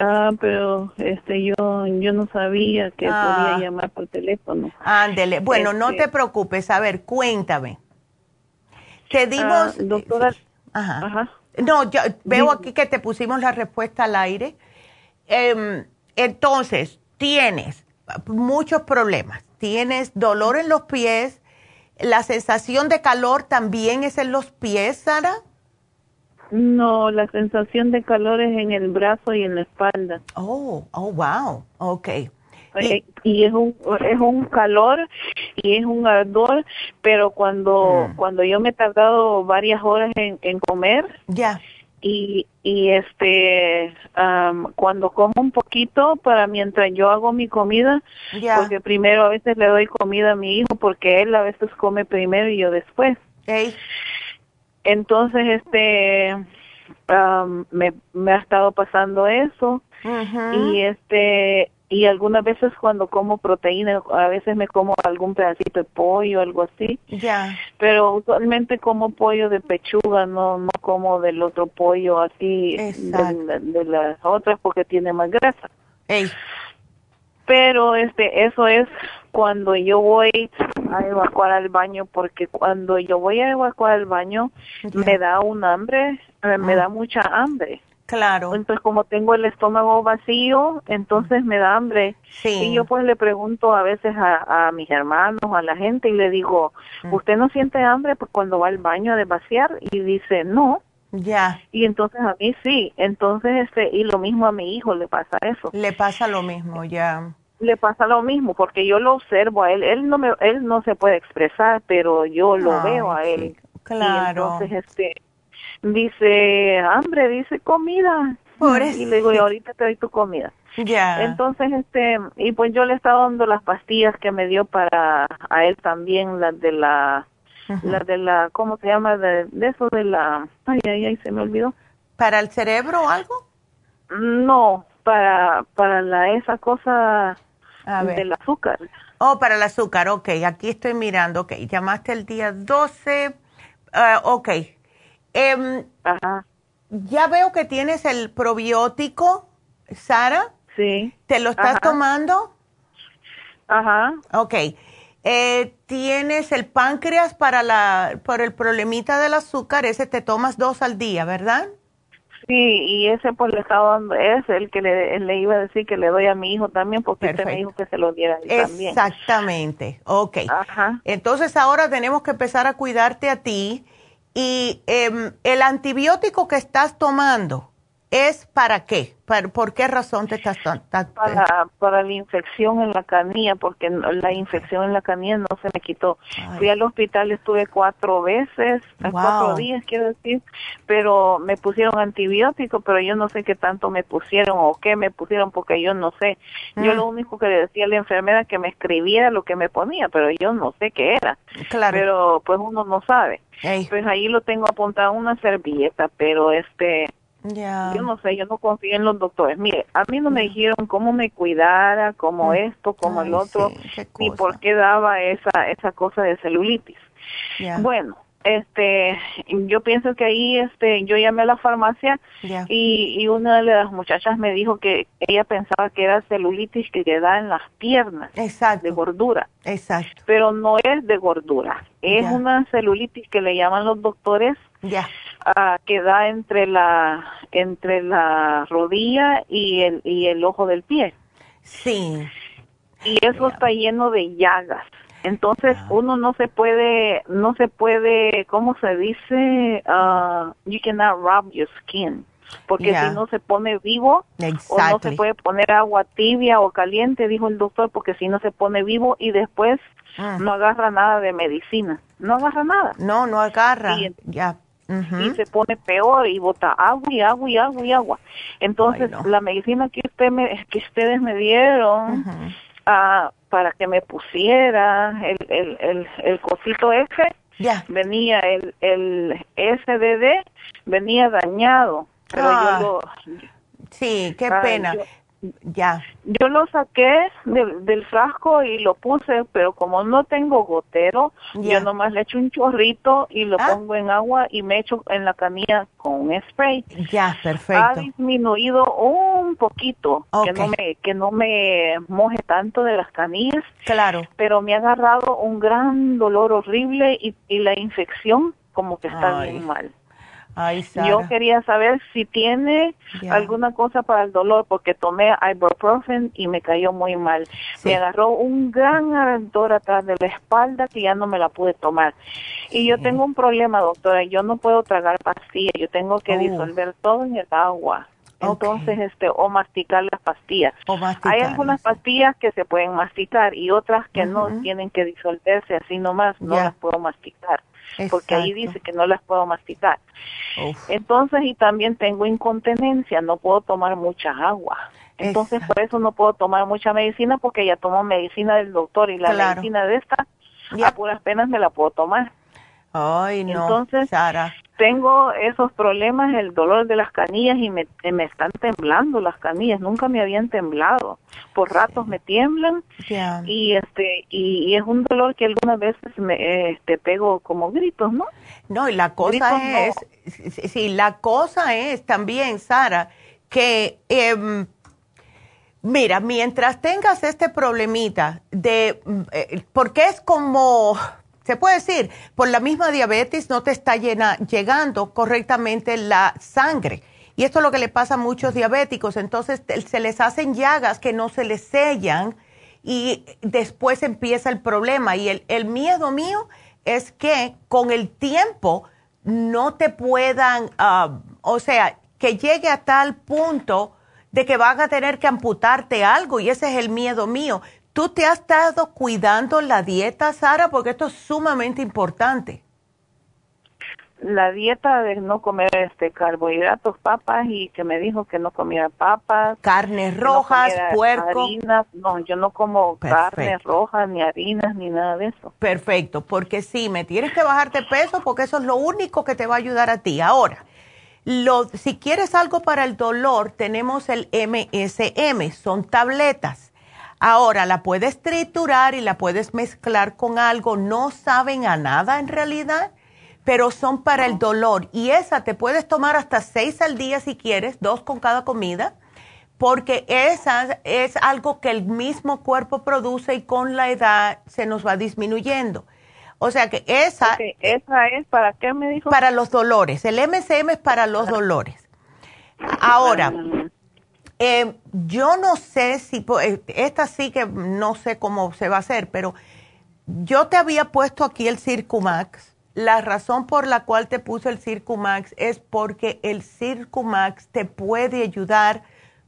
Ah, pero este yo yo no sabía que podía ah. llamar por teléfono. Ándele. Bueno, no te este preocupes. A ver, cuéntame. Te dimos... Ah, doctora... Ajá. No, yo veo aquí que te pusimos la respuesta al aire. Em, entonces, tienes muchos problemas. Tienes dolor en los pies. La sensación de calor también es en los pies, Sara. No, la sensación de calor es en el brazo y en la espalda. Oh, oh, wow. Ok. Eh, y, es un es un calor y es un ardor, pero cuando mm. cuando yo me he tardado varias horas en, en comer, ya. Y, y este cuando como un poquito para mientras yo hago mi comida, porque primero a veces le doy comida a mi hijo porque él a veces come primero y yo después. Entonces, este, me, me ha estado pasando eso. Y este, y algunas veces cuando como proteína, a veces me como algún pedacito de pollo, algo así. Ya. Pero usualmente como pollo de pechuga, no no como del otro pollo así de, de, las otras porque tiene más grasa. Pero este eso es cuando yo voy a evacuar al baño porque cuando yo voy a evacuar al baño me da un hambre, eh, me ah. da mucha hambre. Claro. Entonces, como tengo el estómago vacío, entonces me da hambre. Sí. Y yo pues le pregunto a veces a, mis hermanos, a la gente, y le digo, ¿usted no siente hambre cuando va al baño a desvaciar? Y dice, no. Ya. Y entonces a mí sí. Entonces, este, y lo mismo a mi hijo le pasa eso. Le pasa lo mismo, ya. Le pasa lo mismo, porque yo lo observo a él. Él no, me, él no se puede expresar, pero yo lo veo a él. Claro. entonces, este, dice, hambre, dice comida. y le digo, ahorita te doy tu comida. Ya. Entonces, este, y pues yo le estaba dando las pastillas que me dio para a él también, las de la, las de la, ¿cómo se llama? De, eso de la, ay, ay, ay, se me olvidó. ¿Para el cerebro o algo? No, para, para la, esa cosa del azúcar. Oh, para el azúcar, ok, aquí estoy mirando, ok, llamaste el día 12, uh, ok, Em, ya veo que tienes el probiótico, Sara. Sí. ¿Te lo estás tomando? Ajá. Ok. Eh, tienes el páncreas para la, por el problemita del azúcar, ese te tomas dos al día, ¿verdad? Sí, y ese pues le estaba dando, es el que le, iba a decir que le doy a mi hijo también, porque usted me dijo que se lo diera también. Exactamente, ok. Ajá. Entonces ahora tenemos que empezar a cuidarte a ti y em, el antibiótico que estás tomando, ¿Es para qué? ¿Por qué razón te estás para, para la infección en la canilla, porque la infección en la canilla no se me quitó. Fui al hospital, estuve cuatro veces, cuatro días quiero decir, pero me pusieron antibióticos, pero yo no sé qué tanto me pusieron o qué me pusieron, porque yo no sé. Yo mm. lo único que le decía a la enfermera que me escribiera lo que me ponía, pero yo no sé qué era. Claro. Pero pues uno no sabe. Pues ahí lo tengo apuntado una servilleta, pero este yo no sé, yo no confío en los doctores. Mire, a mí no me dijeron cómo me cuidara, cómo mm. esto, cómo el otro, ni por qué daba esa, esa cosa de celulitis. Bueno, este yo pienso que ahí este yo llamé a la farmacia y, y una de las muchachas me dijo que ella pensaba que era celulitis que queda en las piernas de gordura. Exacto. Pero no es de gordura es una celulitis que le llaman los doctores ya. uh, que da entre la entre la rodilla y el y el ojo del pie. Sí. Y eso está lleno de llagas entonces ah. uno no se puede, no se puede, ¿cómo se dice? Uh, you cannot rub your skin. Porque si no se pone vivo o no se puede poner agua tibia o caliente, dijo el doctor, porque si no se pone vivo y después ah. no agarra nada de medicina. No agarra nada. No, no agarra. ya. Y se pone peor y bota agua y agua y agua y agua. Entonces, la medicina que usted me, que ustedes me dieron, uh, para que me pusiera el, el, el, el cosito ese. Venía el, el SDD, venía dañado, pero yo ah. lo... Sí, qué pena. Ya. Yo lo saqué del, frasco y lo puse, pero como no tengo gotero, yo nomás le echo un chorrito y lo ah. pongo en agua y me echo en la canilla con un spray. Ya, perfecto. Ha disminuido un poquito, que no me que no me moje tanto de las canillas. Claro. Pero me ha agarrado un gran dolor horrible y, y la infección como que está bien mal. Yo quería saber si tiene alguna cosa para el dolor porque tomé ibuprofen y me cayó muy mal. Me agarró un gran ardor atrás de la espalda que ya no me la pude tomar. Y yo tengo un problema, doctora. Yo no puedo tragar pastillas. Yo tengo que oh. disolver todo en el agua. Entonces, este, o masticar las pastillas. Hay algunas pastillas que se pueden masticar y otras que no tienen que disolverse así nomás, no las puedo masticar porque ahí dice que no las puedo masticar. Entonces, y también tengo incontinencia, no puedo tomar mucha agua. Entonces, por eso no puedo tomar mucha medicina porque ya tomo medicina del doctor y la medicina de esta, a puras penas me la puedo tomar. Ay, no, Entonces, tengo esos problemas, el dolor de las canillas y me, me están temblando las canillas, nunca me habían temblado. Por ratos me tiemblan. Y este y, es un dolor que algunas veces me este, pego como gritos, ¿no? No, y la cosa es, sí, la cosa es también, Sara, que em, mira, mientras tengas este problemita de, eh, porque es como se puede decir, por la misma diabetes no te está llegando correctamente la sangre. Y esto es lo que le pasa a muchos diabéticos. Entonces se les hacen llagas que no se les sellan y después empieza el problema. Y el, miedo mío es que con el tiempo no te puedan, ah, o sea, que llegue a tal punto de que van a tener que amputarte algo y ese es el miedo mío. ¿Tú te has estado cuidando la dieta, Sara? Porque esto es sumamente importante. La dieta de no comer este carbohidratos, papas y que me dijo que no comiera papas, carnes rojas, puerco, harinas. No, yo no como carnes rojas ni harinas ni nada de eso. Perfecto, porque sí, me tienes que bajarte peso porque eso es lo único que te va a ayudar a ti. Ahora, lo, si quieres algo para el dolor, tenemos el MSM, son tabletas Ahora la puedes triturar y la puedes mezclar con algo, no saben a nada en realidad, pero son para el dolor. Y esa te puedes tomar hasta seis al día si quieres, dos con cada comida, porque esa es algo que el mismo cuerpo produce y con la edad se nos va disminuyendo. O sea que esa... esa es para qué me dijo? Para los dolores. El MCM es para los dolores. Ahora, ah. Eh, yo no sé si, eh, esta sí que no sé cómo se va a hacer, pero yo te había puesto aquí el Circumax. La razón por la cual te puse el Circumax es porque el Circumax te puede ayudar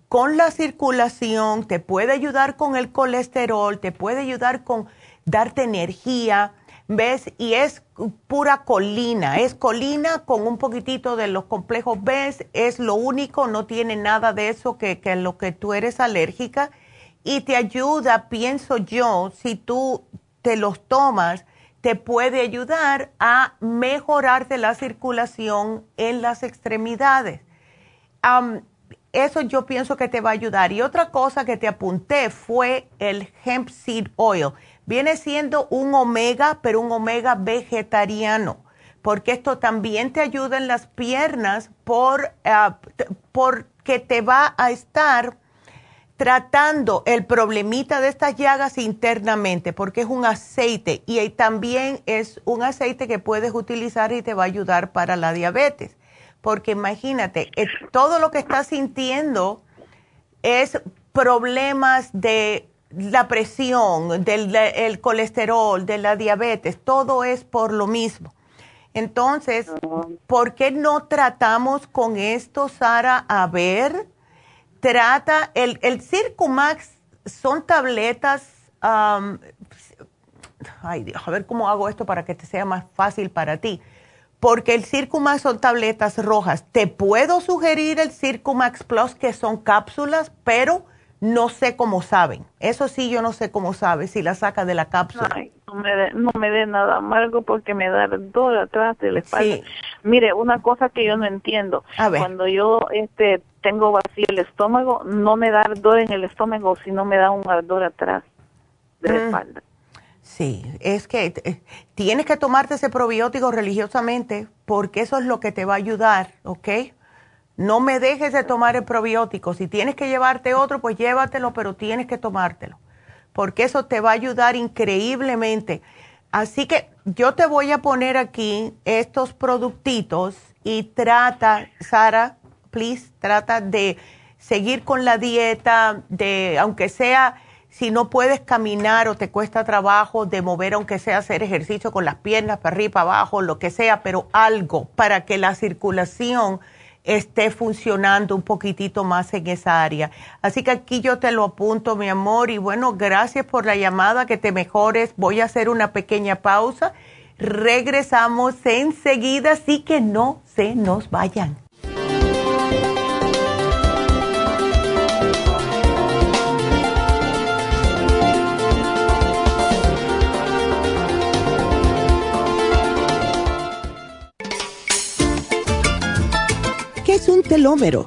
con la circulación, te puede ayudar con el colesterol, te puede ayudar con darte energía, ¿ves? Y es pura colina, es colina con un poquitito de los complejos B, es lo único, no tiene nada de eso que, que lo que tú eres alérgica y te ayuda, pienso yo, si tú te los tomas, te puede ayudar a mejorarte la circulación en las extremidades eso yo pienso que te va a ayudar. Y otra cosa que te apunté fue el hemp seed oil. Viene siendo un omega, pero un omega vegetariano, porque esto también te ayuda en las piernas por, ah, porque te va a estar tratando el problemita de estas llagas internamente, porque es un aceite y también es un aceite que puedes utilizar y te va a ayudar para la diabetes. Porque imagínate, eh, todo lo que estás sintiendo es problemas de la presión, del colesterol, de la diabetes, todo es por lo mismo. Entonces, ¿por qué no tratamos con esto, Sara? A ver, trata, el, el Circumax son tabletas, ay Dios, a ver cómo hago esto para que te sea más fácil para ti porque el Circumax son tabletas rojas. Te puedo sugerir el Circumax Plus, que son cápsulas, pero no sé cómo saben. Eso sí, yo no sé cómo sabe, si la saca de la cápsula. no me dé no me nada amargo porque me da dolor atrás de la espalda. Mire, una cosa que yo no entiendo. Cuando yo este tengo vacío el estómago, no me da ardor en el estómago, sino me da un ardor atrás de la mm. espalda. Sí, es que eh, tienes que tomarte ese probiótico religiosamente porque eso es lo que te va a ayudar, ¿ok? No me dejes de tomar el probiótico. Si tienes que llevarte otro, pues llévatelo, pero tienes que tomártelo, porque eso te va a ayudar increíblemente. Así que yo te voy a poner aquí estos productitos y trata, Sara, please, trata de seguir con la dieta, de, aunque sea si no puedes caminar o te cuesta trabajo de mover, aunque sea hacer ejercicio con las piernas para arriba, para abajo, lo que sea, pero algo para que la circulación esté funcionando un poquitito más en esa área. Así que aquí yo te lo apunto, mi amor, y bueno, gracias por la llamada, que te mejores. Voy a hacer una pequeña pausa. Regresamos enseguida, así que no se nos vayan. Telómero?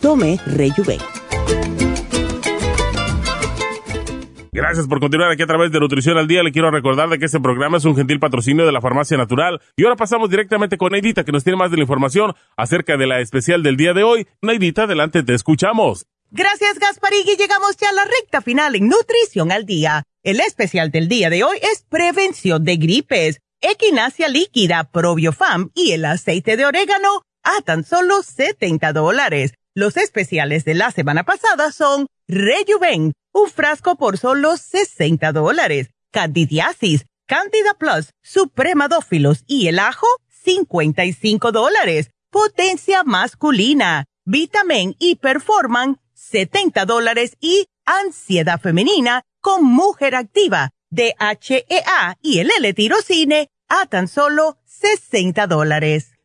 Tome Rejuven. Gracias por continuar aquí a través de Nutrición al Día. Le quiero recordar de que este programa es un gentil patrocinio de la Farmacia Natural. Y ahora pasamos directamente con Neidita, que nos tiene más de la información acerca de la especial del día de hoy. Neidita, adelante, te escuchamos. Gracias, Gasparig, y llegamos ya a la recta final en Nutrición al Día. El especial del día de hoy es prevención de gripes, equinacia líquida, probiofam y el aceite de orégano a tan solo 70 dólares. Los especiales de la semana pasada son Rejuven, un frasco por solo 60 dólares. Candidiasis, Candida Plus, Supremadófilos y el ajo, 55 dólares. Potencia masculina, Vitamin y Performan, 70 dólares. Y ansiedad femenina con mujer activa, DHEA y el L-tirocine, a tan solo 60 dólares.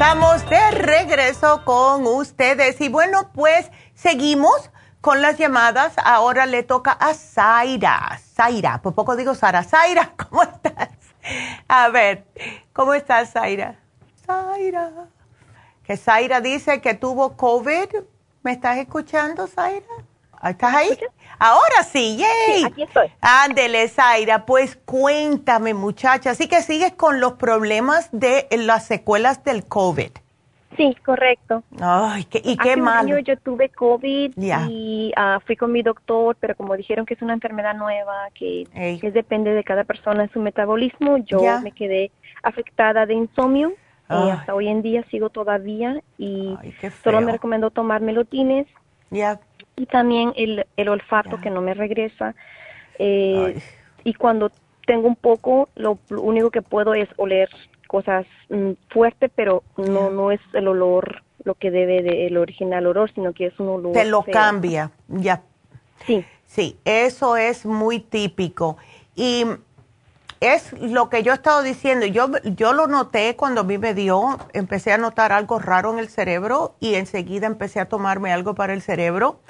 Estamos de regreso con ustedes. Y bueno, pues seguimos con las llamadas. Ahora le toca a Zaira. Zaira, por poco digo Sara. Zaira, ¿cómo estás? A ver, ¿cómo estás, Zaira? Zaira. Que Zaira dice que tuvo COVID. ¿Me estás escuchando, Zaira? ¿Estás ahí? Ahora sí, yay. aquí estoy. Ándele, Zaira, pues cuéntame, muchacha. Así que sigues con los problemas de las secuelas del COVID. Sí, correcto. Ay, ¿y qué Hace mal? Un año yo tuve COVID y ah, fui con mi doctor, pero como dijeron que es una enfermedad nueva, que, que depende de cada persona en su metabolismo, yo me quedé afectada de insomnio. Y hasta hoy en día sigo todavía y solo me recomendó tomar melotines Ya. Y también el, el olfato que no me regresa. Eh, y cuando tengo un poco, lo, lo único que puedo es oler cosas mm, fuertes, pero no no es el olor lo que debe del original olor, sino que es un olor Te lo feo. cambia, ya. Sí. Sí, eso es muy típico. Y es lo que yo he estado diciendo. Yo, yo lo noté cuando a mí me dio, empecé a notar algo raro en el cerebro y enseguida empecé a tomarme algo para el cerebro.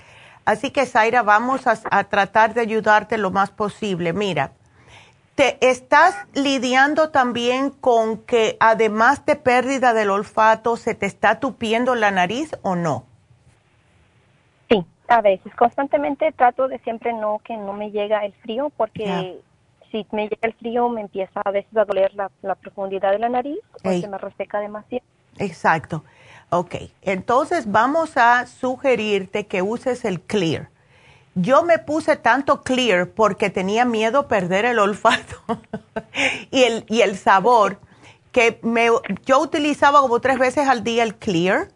Así que, Zaira, vamos a, a tratar de ayudarte lo más posible. Mira, ¿te estás lidiando también con que además de pérdida del olfato, se te está tupiendo la nariz o no? Sí, a veces. Constantemente trato de siempre no que no me llega el frío porque si me llega el frío me empieza a veces a doler la, la profundidad de la nariz o Ey. se me reseca demasiado. Exacto. Ok, entonces vamos a sugerirte que uses el Clear. Yo me puse tanto Clear porque tenía miedo perder el olfato y, el, y el sabor, que me, yo utilizaba como tres veces al día el Clear.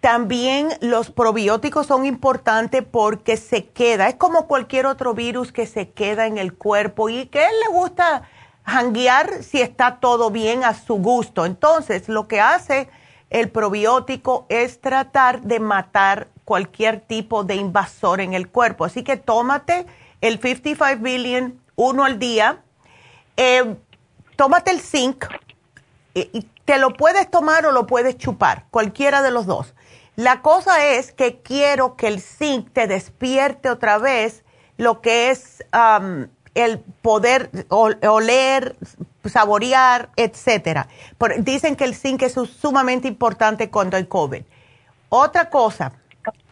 También los probióticos son importantes porque se queda, es como cualquier otro virus que se queda en el cuerpo y que a él le gusta janguear si está todo bien a su gusto. Entonces, lo que hace el probiótico es tratar de matar cualquier tipo de invasor en el cuerpo. Así que tómate el 55 billion, uno al día. Eh, tómate el zinc. y te lo puedes tomar o lo puedes chupar, cualquiera de los dos. La cosa es que quiero que el zinc te despierte otra vez lo que es am, el poder ol- oler, saborear, etcétera. Dicen que el zinc es sumamente importante cuando hay COVID. Otra cosa,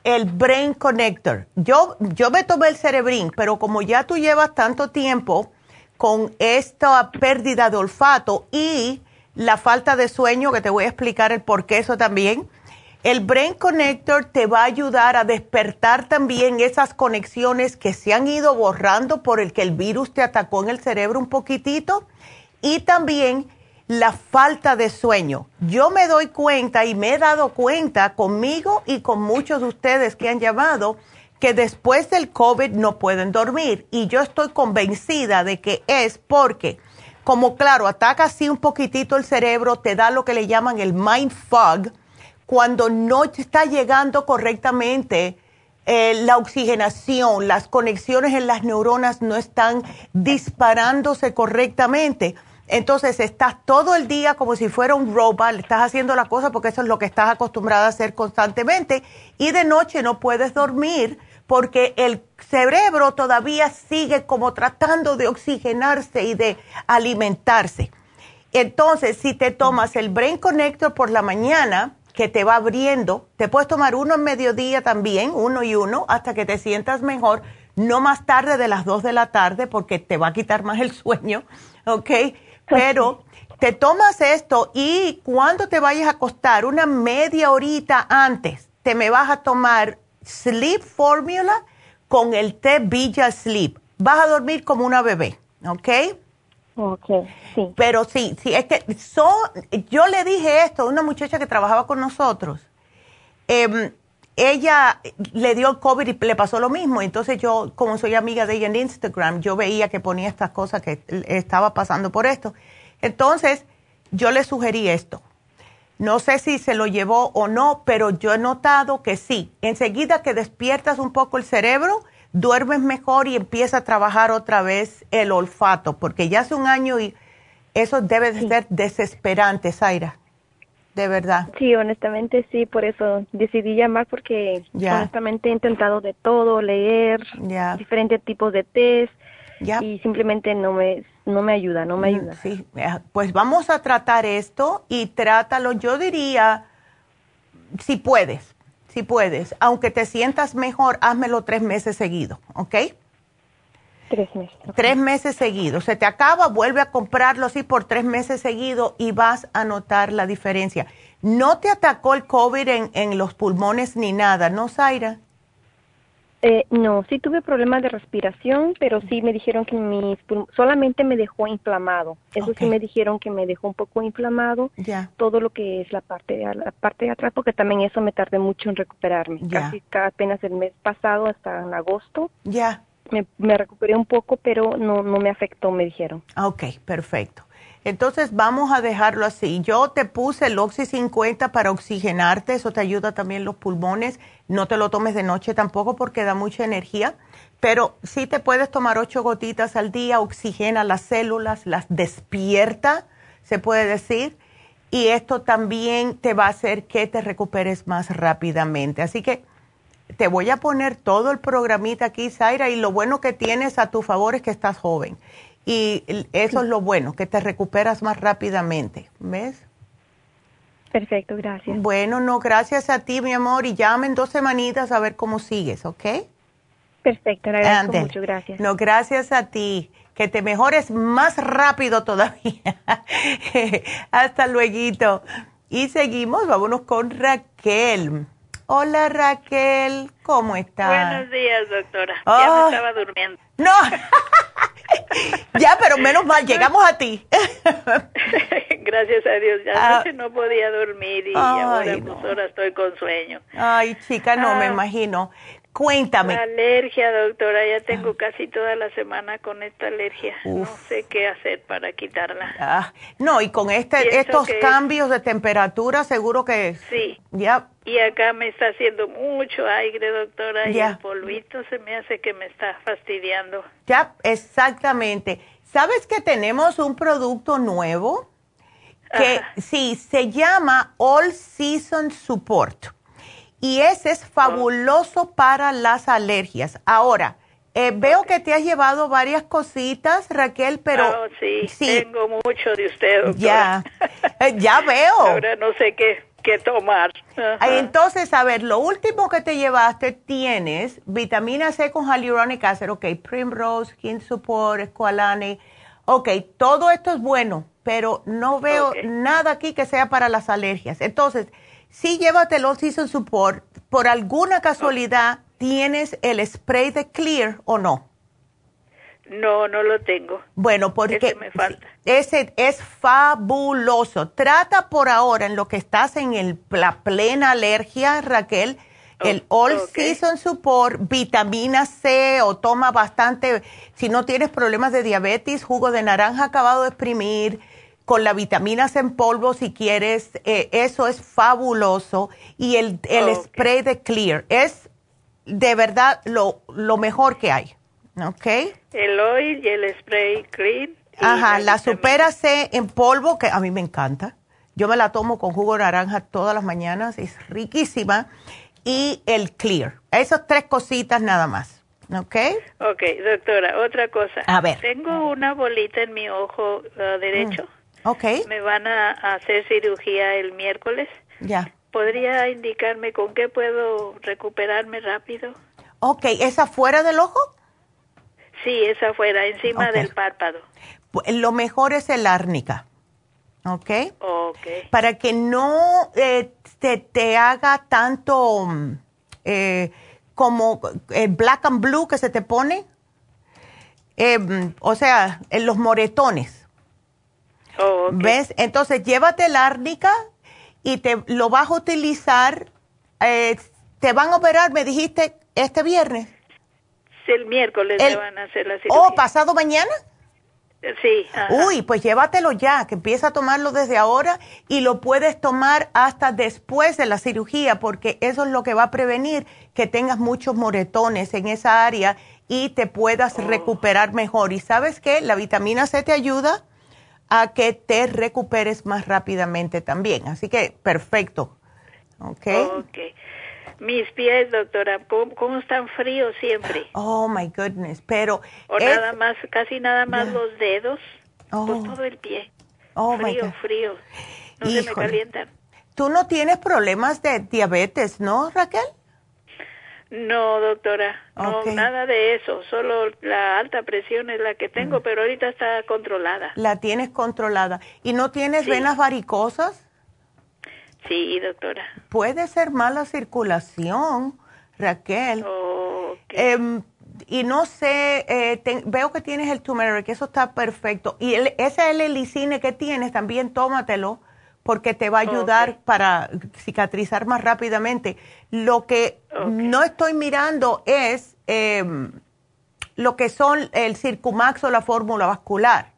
el Brain Connector. Yo, yo me tomé el Cerebrin, pero como ya tú llevas tanto tiempo con esta pérdida de olfato y la falta de sueño, que te voy a explicar el por qué eso también, el Brain Connector te va a ayudar a despertar también esas conexiones que se han ido borrando por el que el virus te atacó en el cerebro un poquitito y también la falta de sueño. Yo me doy cuenta y me he dado cuenta conmigo y con muchos de ustedes que han llamado que después del COVID no pueden dormir y yo estoy convencida de que es porque como claro, ataca así un poquitito el cerebro, te da lo que le llaman el mind fog, cuando no está llegando correctamente eh, la oxigenación, las conexiones en las neuronas no están disparándose correctamente. Entonces estás todo el día como si fuera un robot, estás haciendo la cosa porque eso es lo que estás acostumbrada a hacer constantemente y de noche no puedes dormir porque el cerebro todavía sigue como tratando de oxigenarse y de alimentarse. Entonces, si te tomas el Brain Connector por la mañana, que te va abriendo, te puedes tomar uno en mediodía también, uno y uno, hasta que te sientas mejor, no más tarde de las 2 de la tarde, porque te va a quitar más el sueño, ¿ok? Pero te tomas esto y cuando te vayas a acostar, una media horita antes, te me vas a tomar Sleep Formula con el té Villa Sleep. Vas a dormir como una bebé, ¿ok? Ok, sí. Pero sí, sí, es que son, yo le dije esto a una muchacha que trabajaba con nosotros. Em, ella le dio el COVID y le pasó lo mismo. Entonces yo, como soy amiga de ella en Instagram, yo veía que ponía estas cosas que estaba pasando por esto. Entonces yo le sugerí esto. No sé si se lo llevó o no, pero yo he notado que sí. Enseguida que despiertas un poco el cerebro, duermes mejor y empieza a trabajar otra vez el olfato, porque ya hace un año y eso debe de ser desesperante, Zaira. De verdad. Sí, honestamente sí, por eso decidí llamar porque honestamente he intentado de todo, leer diferentes tipos de test y simplemente no me no me ayuda, no me mm, ayuda. Sí, pues vamos a tratar esto y trátalo, yo diría, si puedes, si puedes, aunque te sientas mejor, házmelo tres meses seguidos, ¿ok? Tres meses. Tres meses seguidos. Se te acaba, vuelve a comprarlo así por tres meses seguidos y vas a notar la diferencia. No te atacó el COVID en, en los pulmones ni nada, ¿no, Zaira? Eh, no, sí tuve problemas de respiración, pero sí me dijeron que mis solamente me dejó inflamado. Eso sí me dijeron que me dejó un poco inflamado. Ya. Todo lo que es la parte de, la parte de atrás, porque también eso me tardé mucho en recuperarme. Casi apenas el mes pasado, hasta en agosto. Ya. Me, me recuperé un poco, pero no, no me afectó, me dijeron. Ok, perfecto. Entonces vamos a dejarlo así. Yo te puse el Oxy 50 para oxigenarte, eso te ayuda también los pulmones. No te lo tomes de noche tampoco porque da mucha energía, pero sí te puedes tomar ocho gotitas al día, oxigena las células, las despierta, se puede decir, y esto también te va a hacer que te recuperes más rápidamente. Así que te voy a poner todo el programita aquí, Zaira, y lo bueno que tienes a tu favor es que estás joven y eso es lo bueno, que te recuperas más rápidamente, ¿ves? Perfecto, gracias. Bueno, no, gracias a ti, mi amor, y llamen dos semanitas a ver cómo sigues, ¿ok? Perfecto, agradezco mucho, gracias. No, gracias a ti. Que te mejores más rápido todavía. Hasta luego. Y seguimos, vámonos con Raquel. Hola Raquel, ¿cómo estás? Buenos días, doctora. ya me estaba durmiendo. No. ya, pero menos mal, llegamos a ti. Gracias a Dios, ya ah. no podía dormir y ahora, pues, ahora estoy con sueño. Ay, chica, no me ah. imagino. Cuéntame. La alergia, doctora, ya tengo ah. casi toda la semana con esta alergia. No sé qué hacer para quitarla. no, y con este, estos cambios de temperatura, seguro que... Sí. Ya. Y acá me está haciendo mucho aire, doctora, y el polvito se me hace que me está fastidiando. Ya, exactamente. ¿Sabes que tenemos un producto nuevo? Que sí, se llama All Season Support y ese es fabuloso para las alergias. Ahora, eh, veo que te has llevado varias cositas, Raquel, pero... Oh, sí, tengo mucho de usted, doctora. Ya, eh, ya veo. Ahora no sé qué, qué tomar. Entonces, a ver, lo último que te llevaste, tienes vitamina C con hyaluronic acid, ok, Primrose, Skin Support, Esqualane, ok, todo esto es bueno, pero no veo nada aquí que sea para las alergias. Entonces, si llévate el Season Support, por alguna casualidad, ¿tienes el spray de Clear o no? No, no lo tengo. Bueno, porque ese, es fabuloso. Trata por ahora en lo que estás en el, la plena alergia, Raquel, el All Season Support, vitamina C o toma bastante, si no tienes problemas de diabetes, jugo de naranja acabado de exprimir, con la vitaminas en polvo si quieres, eh, eso es fabuloso. Y el, el spray de Clear es de verdad lo, lo mejor que hay. ¿Ok? El oil y el spray Clear. Ajá, la, Supera C en polvo, que a mí me encanta. Yo me la tomo con jugo de naranja todas las mañanas, es riquísima. Y el Clear. Esas tres cositas nada más. ¿Ok? Ok, doctora, otra cosa. A ver. Tengo una bolita en mi ojo uh, derecho. Mm. Me van a hacer cirugía el miércoles. Ya. ¿Podría indicarme con qué puedo recuperarme rápido? Ok, ¿es afuera del ojo? Sí, es afuera, encima del párpado. Lo mejor es el árnica. ¿Ok? Ok. Para que no eh, te, haga tanto eh, como el black and blue que se te pone. Em, o sea, en los moretones. Oh, ¿Ves? Entonces, llévate el árnica y te lo vas a utilizar. Eh, te van a operar, me dijiste, este viernes. Sí, el miércoles le van a hacer la oh, cirugía. ¿O pasado mañana? Sí. Uy, pues llévatelo ya, que empieza a tomarlo desde ahora y lo puedes tomar hasta después de la cirugía, porque eso es lo que va a prevenir que tengas muchos moretones en esa área y te puedas oh. recuperar mejor. Y sabes qué, la vitamina C te ayuda a que te recuperes más rápidamente también. Así que perfecto. ¿Ok? Ok. Mis pies, doctora, ¿cómo, están fríos siempre? Oh, my goodness, pero... O nada más, casi nada más los dedos, oh. todo el pie. Oh, frío, frío. No se me calientan. Tú no tienes problemas de diabetes, ¿no, Raquel? No, doctora, no, nada de eso, solo la alta presión es la que tengo, mm. pero ahorita está controlada. La tienes controlada. ¿Y no tienes venas varicosas? Sí, doctora. Puede ser mala circulación, Raquel. Em, y no sé, eh, veo que tienes el turmeric, eso está perfecto. Y el, ese L-licine que tienes, también tómatelo porque te va a ayudar para cicatrizar más rápidamente. Lo que no estoy mirando es em, lo que son el Circumax o la fórmula vascular.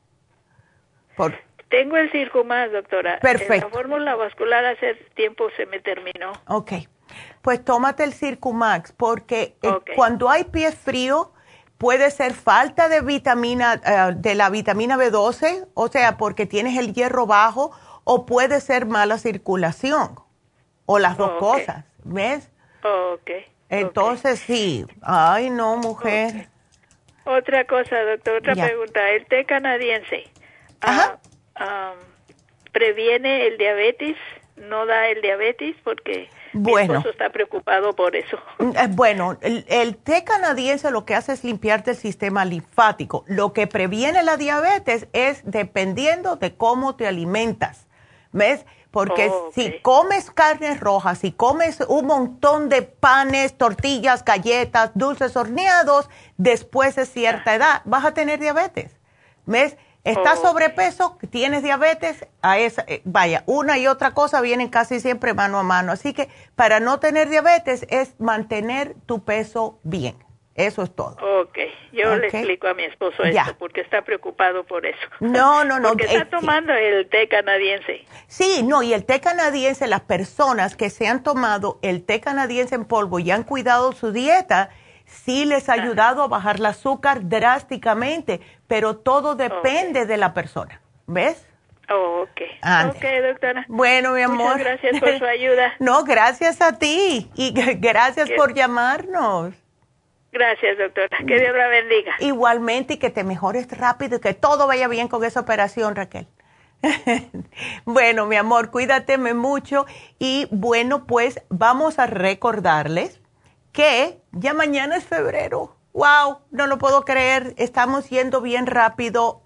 Por, tengo el Circumax, doctora. Perfecto. La fórmula vascular hace tiempo se me terminó. Ok. Pues tómate el Circumax porque eh, cuando hay pie frío puede ser falta de vitamina, eh, de la vitamina B12, o sea, porque tienes el hierro bajo o puede ser mala circulación, o las dos cosas, ¿ves? ok. Entonces sí, ay no, mujer. Otra cosa, doctor, otra pregunta. El té canadiense ah, previene el diabetes, no da el diabetes porque bueno. mi esposo está preocupado por eso. Mm, eh, bueno, el, el, té canadiense lo que hace es limpiarte el sistema linfático. Lo que previene la diabetes es dependiendo de cómo te alimentas. ¿Ves? Porque oh, si comes carnes rojas, si comes un montón de panes, tortillas, galletas, dulces horneados, después de cierta edad vas a tener diabetes. ¿Ves? Estás oh, sobrepeso, tienes diabetes, a esa, eh, vaya, una y otra cosa vienen casi siempre mano a mano. Así que para no tener diabetes es mantener tu peso bien. Eso es todo. Ok, yo le explico a mi esposo esto porque está preocupado por eso. No, no, no. Porque está tomando el té canadiense. Sí, no, y el té canadiense, las personas que se han tomado el té canadiense en polvo y han cuidado su dieta, sí les ha ayudado a bajar el azúcar drásticamente, pero todo depende de la persona. ¿Ves? Oh, ok. Ok, doctora. Bueno, mi amor. Muchas gracias por su ayuda. no, gracias a ti y gracias por llamarnos. Gracias, doctora. Que Dios la bendiga. Igualmente y que te mejores rápido y que todo vaya bien con esa operación, Raquel. bueno, mi amor, cuídateme mucho y bueno, pues vamos a recordarles que ya mañana es febrero. ¡Wow! No lo puedo creer. Estamos yendo bien rápido.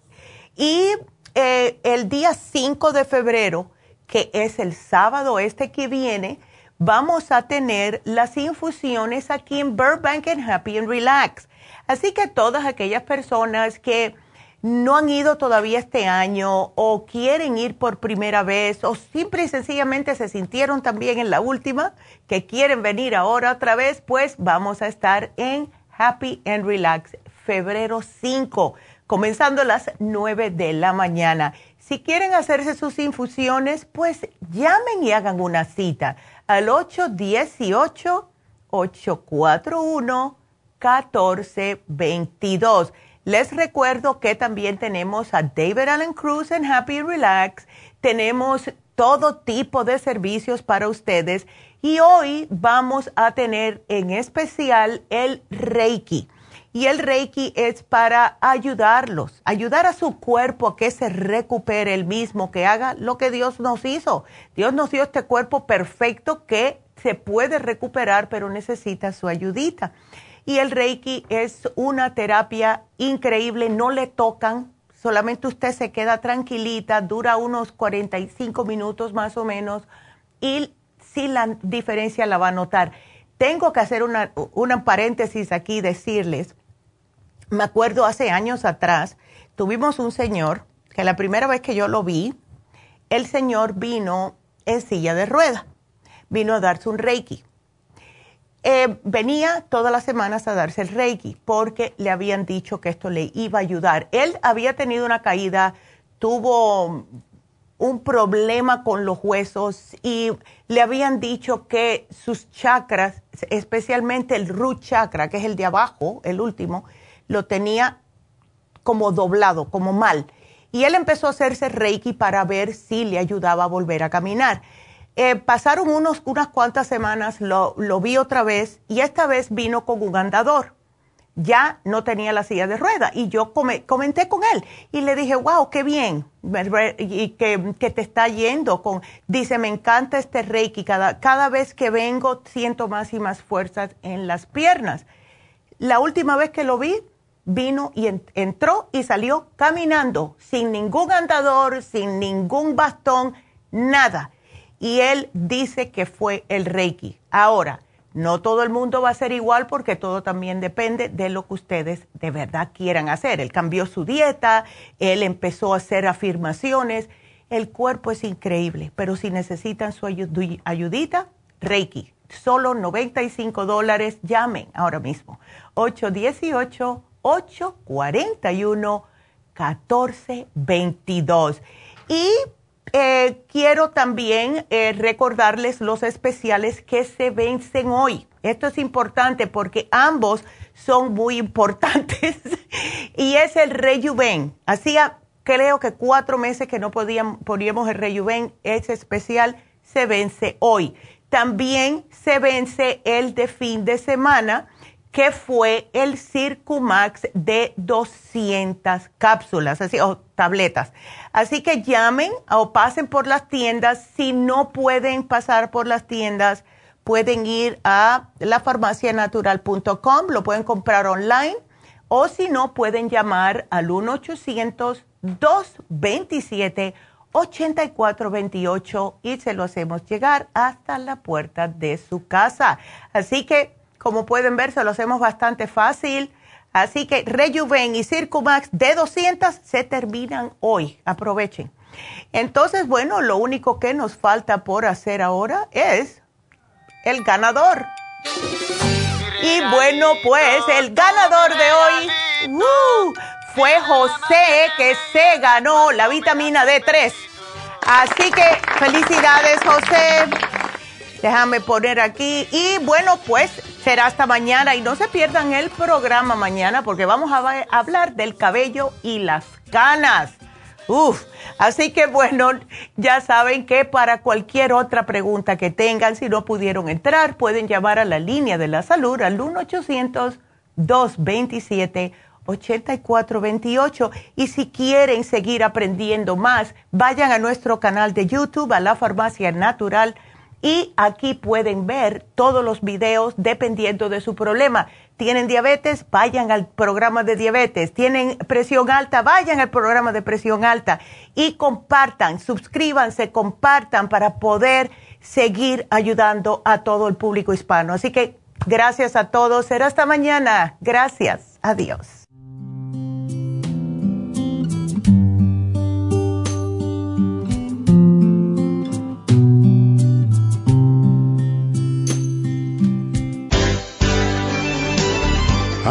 Y eh, el día 5 de febrero, que es el sábado este que viene, vamos a tener las infusiones aquí en Burbank and Happy and Relax. Así que todas aquellas personas que no han ido todavía este año o quieren ir por primera vez o simple y sencillamente se sintieron también en la última que quieren venir ahora otra vez, pues vamos a estar en Happy and Relax febrero 5, comenzando a las 9 de la mañana. Si quieren hacerse sus infusiones, pues llamen y hagan una cita al 818-841-1422. Les recuerdo que también tenemos a David Allen Cruz en Happy Relax. Tenemos todo tipo de servicios para ustedes y hoy vamos a tener en especial el Reiki. Y el Reiki es para ayudarlos, ayudar a su cuerpo a que se recupere el mismo, que haga lo que Dios nos hizo. Dios nos dio este cuerpo perfecto que se puede recuperar, pero necesita su ayudita. Y el Reiki es una terapia increíble, no le tocan, solamente usted se queda tranquilita, dura unos 45 minutos más o menos y sí la diferencia la va a notar. Tengo que hacer una, una paréntesis aquí, decirles, me acuerdo hace años atrás, tuvimos un señor que la primera vez que yo lo vi, el señor vino en silla de rueda, vino a darse un reiki. Eh, venía todas las semanas a darse el reiki porque le habían dicho que esto le iba a ayudar. Él había tenido una caída, tuvo un problema con los huesos y le habían dicho que sus chakras, especialmente el root chakra, que es el de abajo, el último, lo tenía como doblado, como mal. Y él empezó a hacerse reiki para ver si le ayudaba a volver a caminar. Eh, pasaron unos, unas cuantas semanas, lo, lo vi otra vez y esta vez vino con un andador ya no tenía la silla de rueda. Y yo comenté con él y le dije, wow, qué bien, y que, que, te está yendo. Con, dice, me encanta este reiki, cada, cada vez que vengo siento más y más fuerzas en las piernas. La última vez que lo vi, vino y entró y salió caminando, sin ningún andador, sin ningún bastón, nada. Y él dice que fue el reiki. Ahora, no todo el mundo va a ser igual porque todo también depende de lo que ustedes de verdad quieran hacer. Él cambió su dieta, él empezó a hacer afirmaciones. El cuerpo es increíble, pero si necesitan su ayudita, Reiki. Solo 95 dólares. Llamen ahora mismo. 818-841-1422. Y eh, quiero también eh, recordarles los especiales que se vencen hoy. Esto es importante porque ambos son muy importantes y es el Rejuven. Hacía creo que cuatro meses que no podíamos, poníamos el Rejuven. Ese especial se vence hoy. También se vence el de fin de semana que fue el Circumax de 200 cápsulas, así, o tabletas. Así que llamen o pasen por las tiendas. Si no pueden pasar por las tiendas, pueden ir a lafarmacianatural.com, lo pueden comprar online o si no, pueden llamar al 1-800-227-8428 y se lo hacemos llegar hasta la puerta de su casa. Así que como pueden ver, se lo hacemos bastante fácil. Así que Rejuven y Circumax de 200 se terminan hoy. Aprovechen. Entonces, bueno, lo único que nos falta por hacer ahora es el ganador. Y bueno, pues el ganador de hoy uh, fue José, que se ganó la vitamina D3. Así que felicidades, José. Déjame poner aquí. Y bueno, pues será hasta mañana. Y no se pierdan el programa mañana porque vamos a hablar del cabello y las canas. Uf, así que bueno, ya saben que para cualquier otra pregunta que tengan, si no pudieron entrar, pueden llamar a la línea de la salud al 1-800-227-8428. Y si quieren seguir aprendiendo más, vayan a nuestro canal de YouTube, a la Farmacia Natural y aquí pueden ver todos los videos dependiendo de su problema. ¿Tienen diabetes? Vayan al programa de diabetes. ¿Tienen presión alta? Vayan al programa de presión alta. Y compartan, suscríbanse, compartan para poder seguir ayudando a todo el público hispano. Así que gracias a todos. Será hasta mañana. Gracias. Adiós.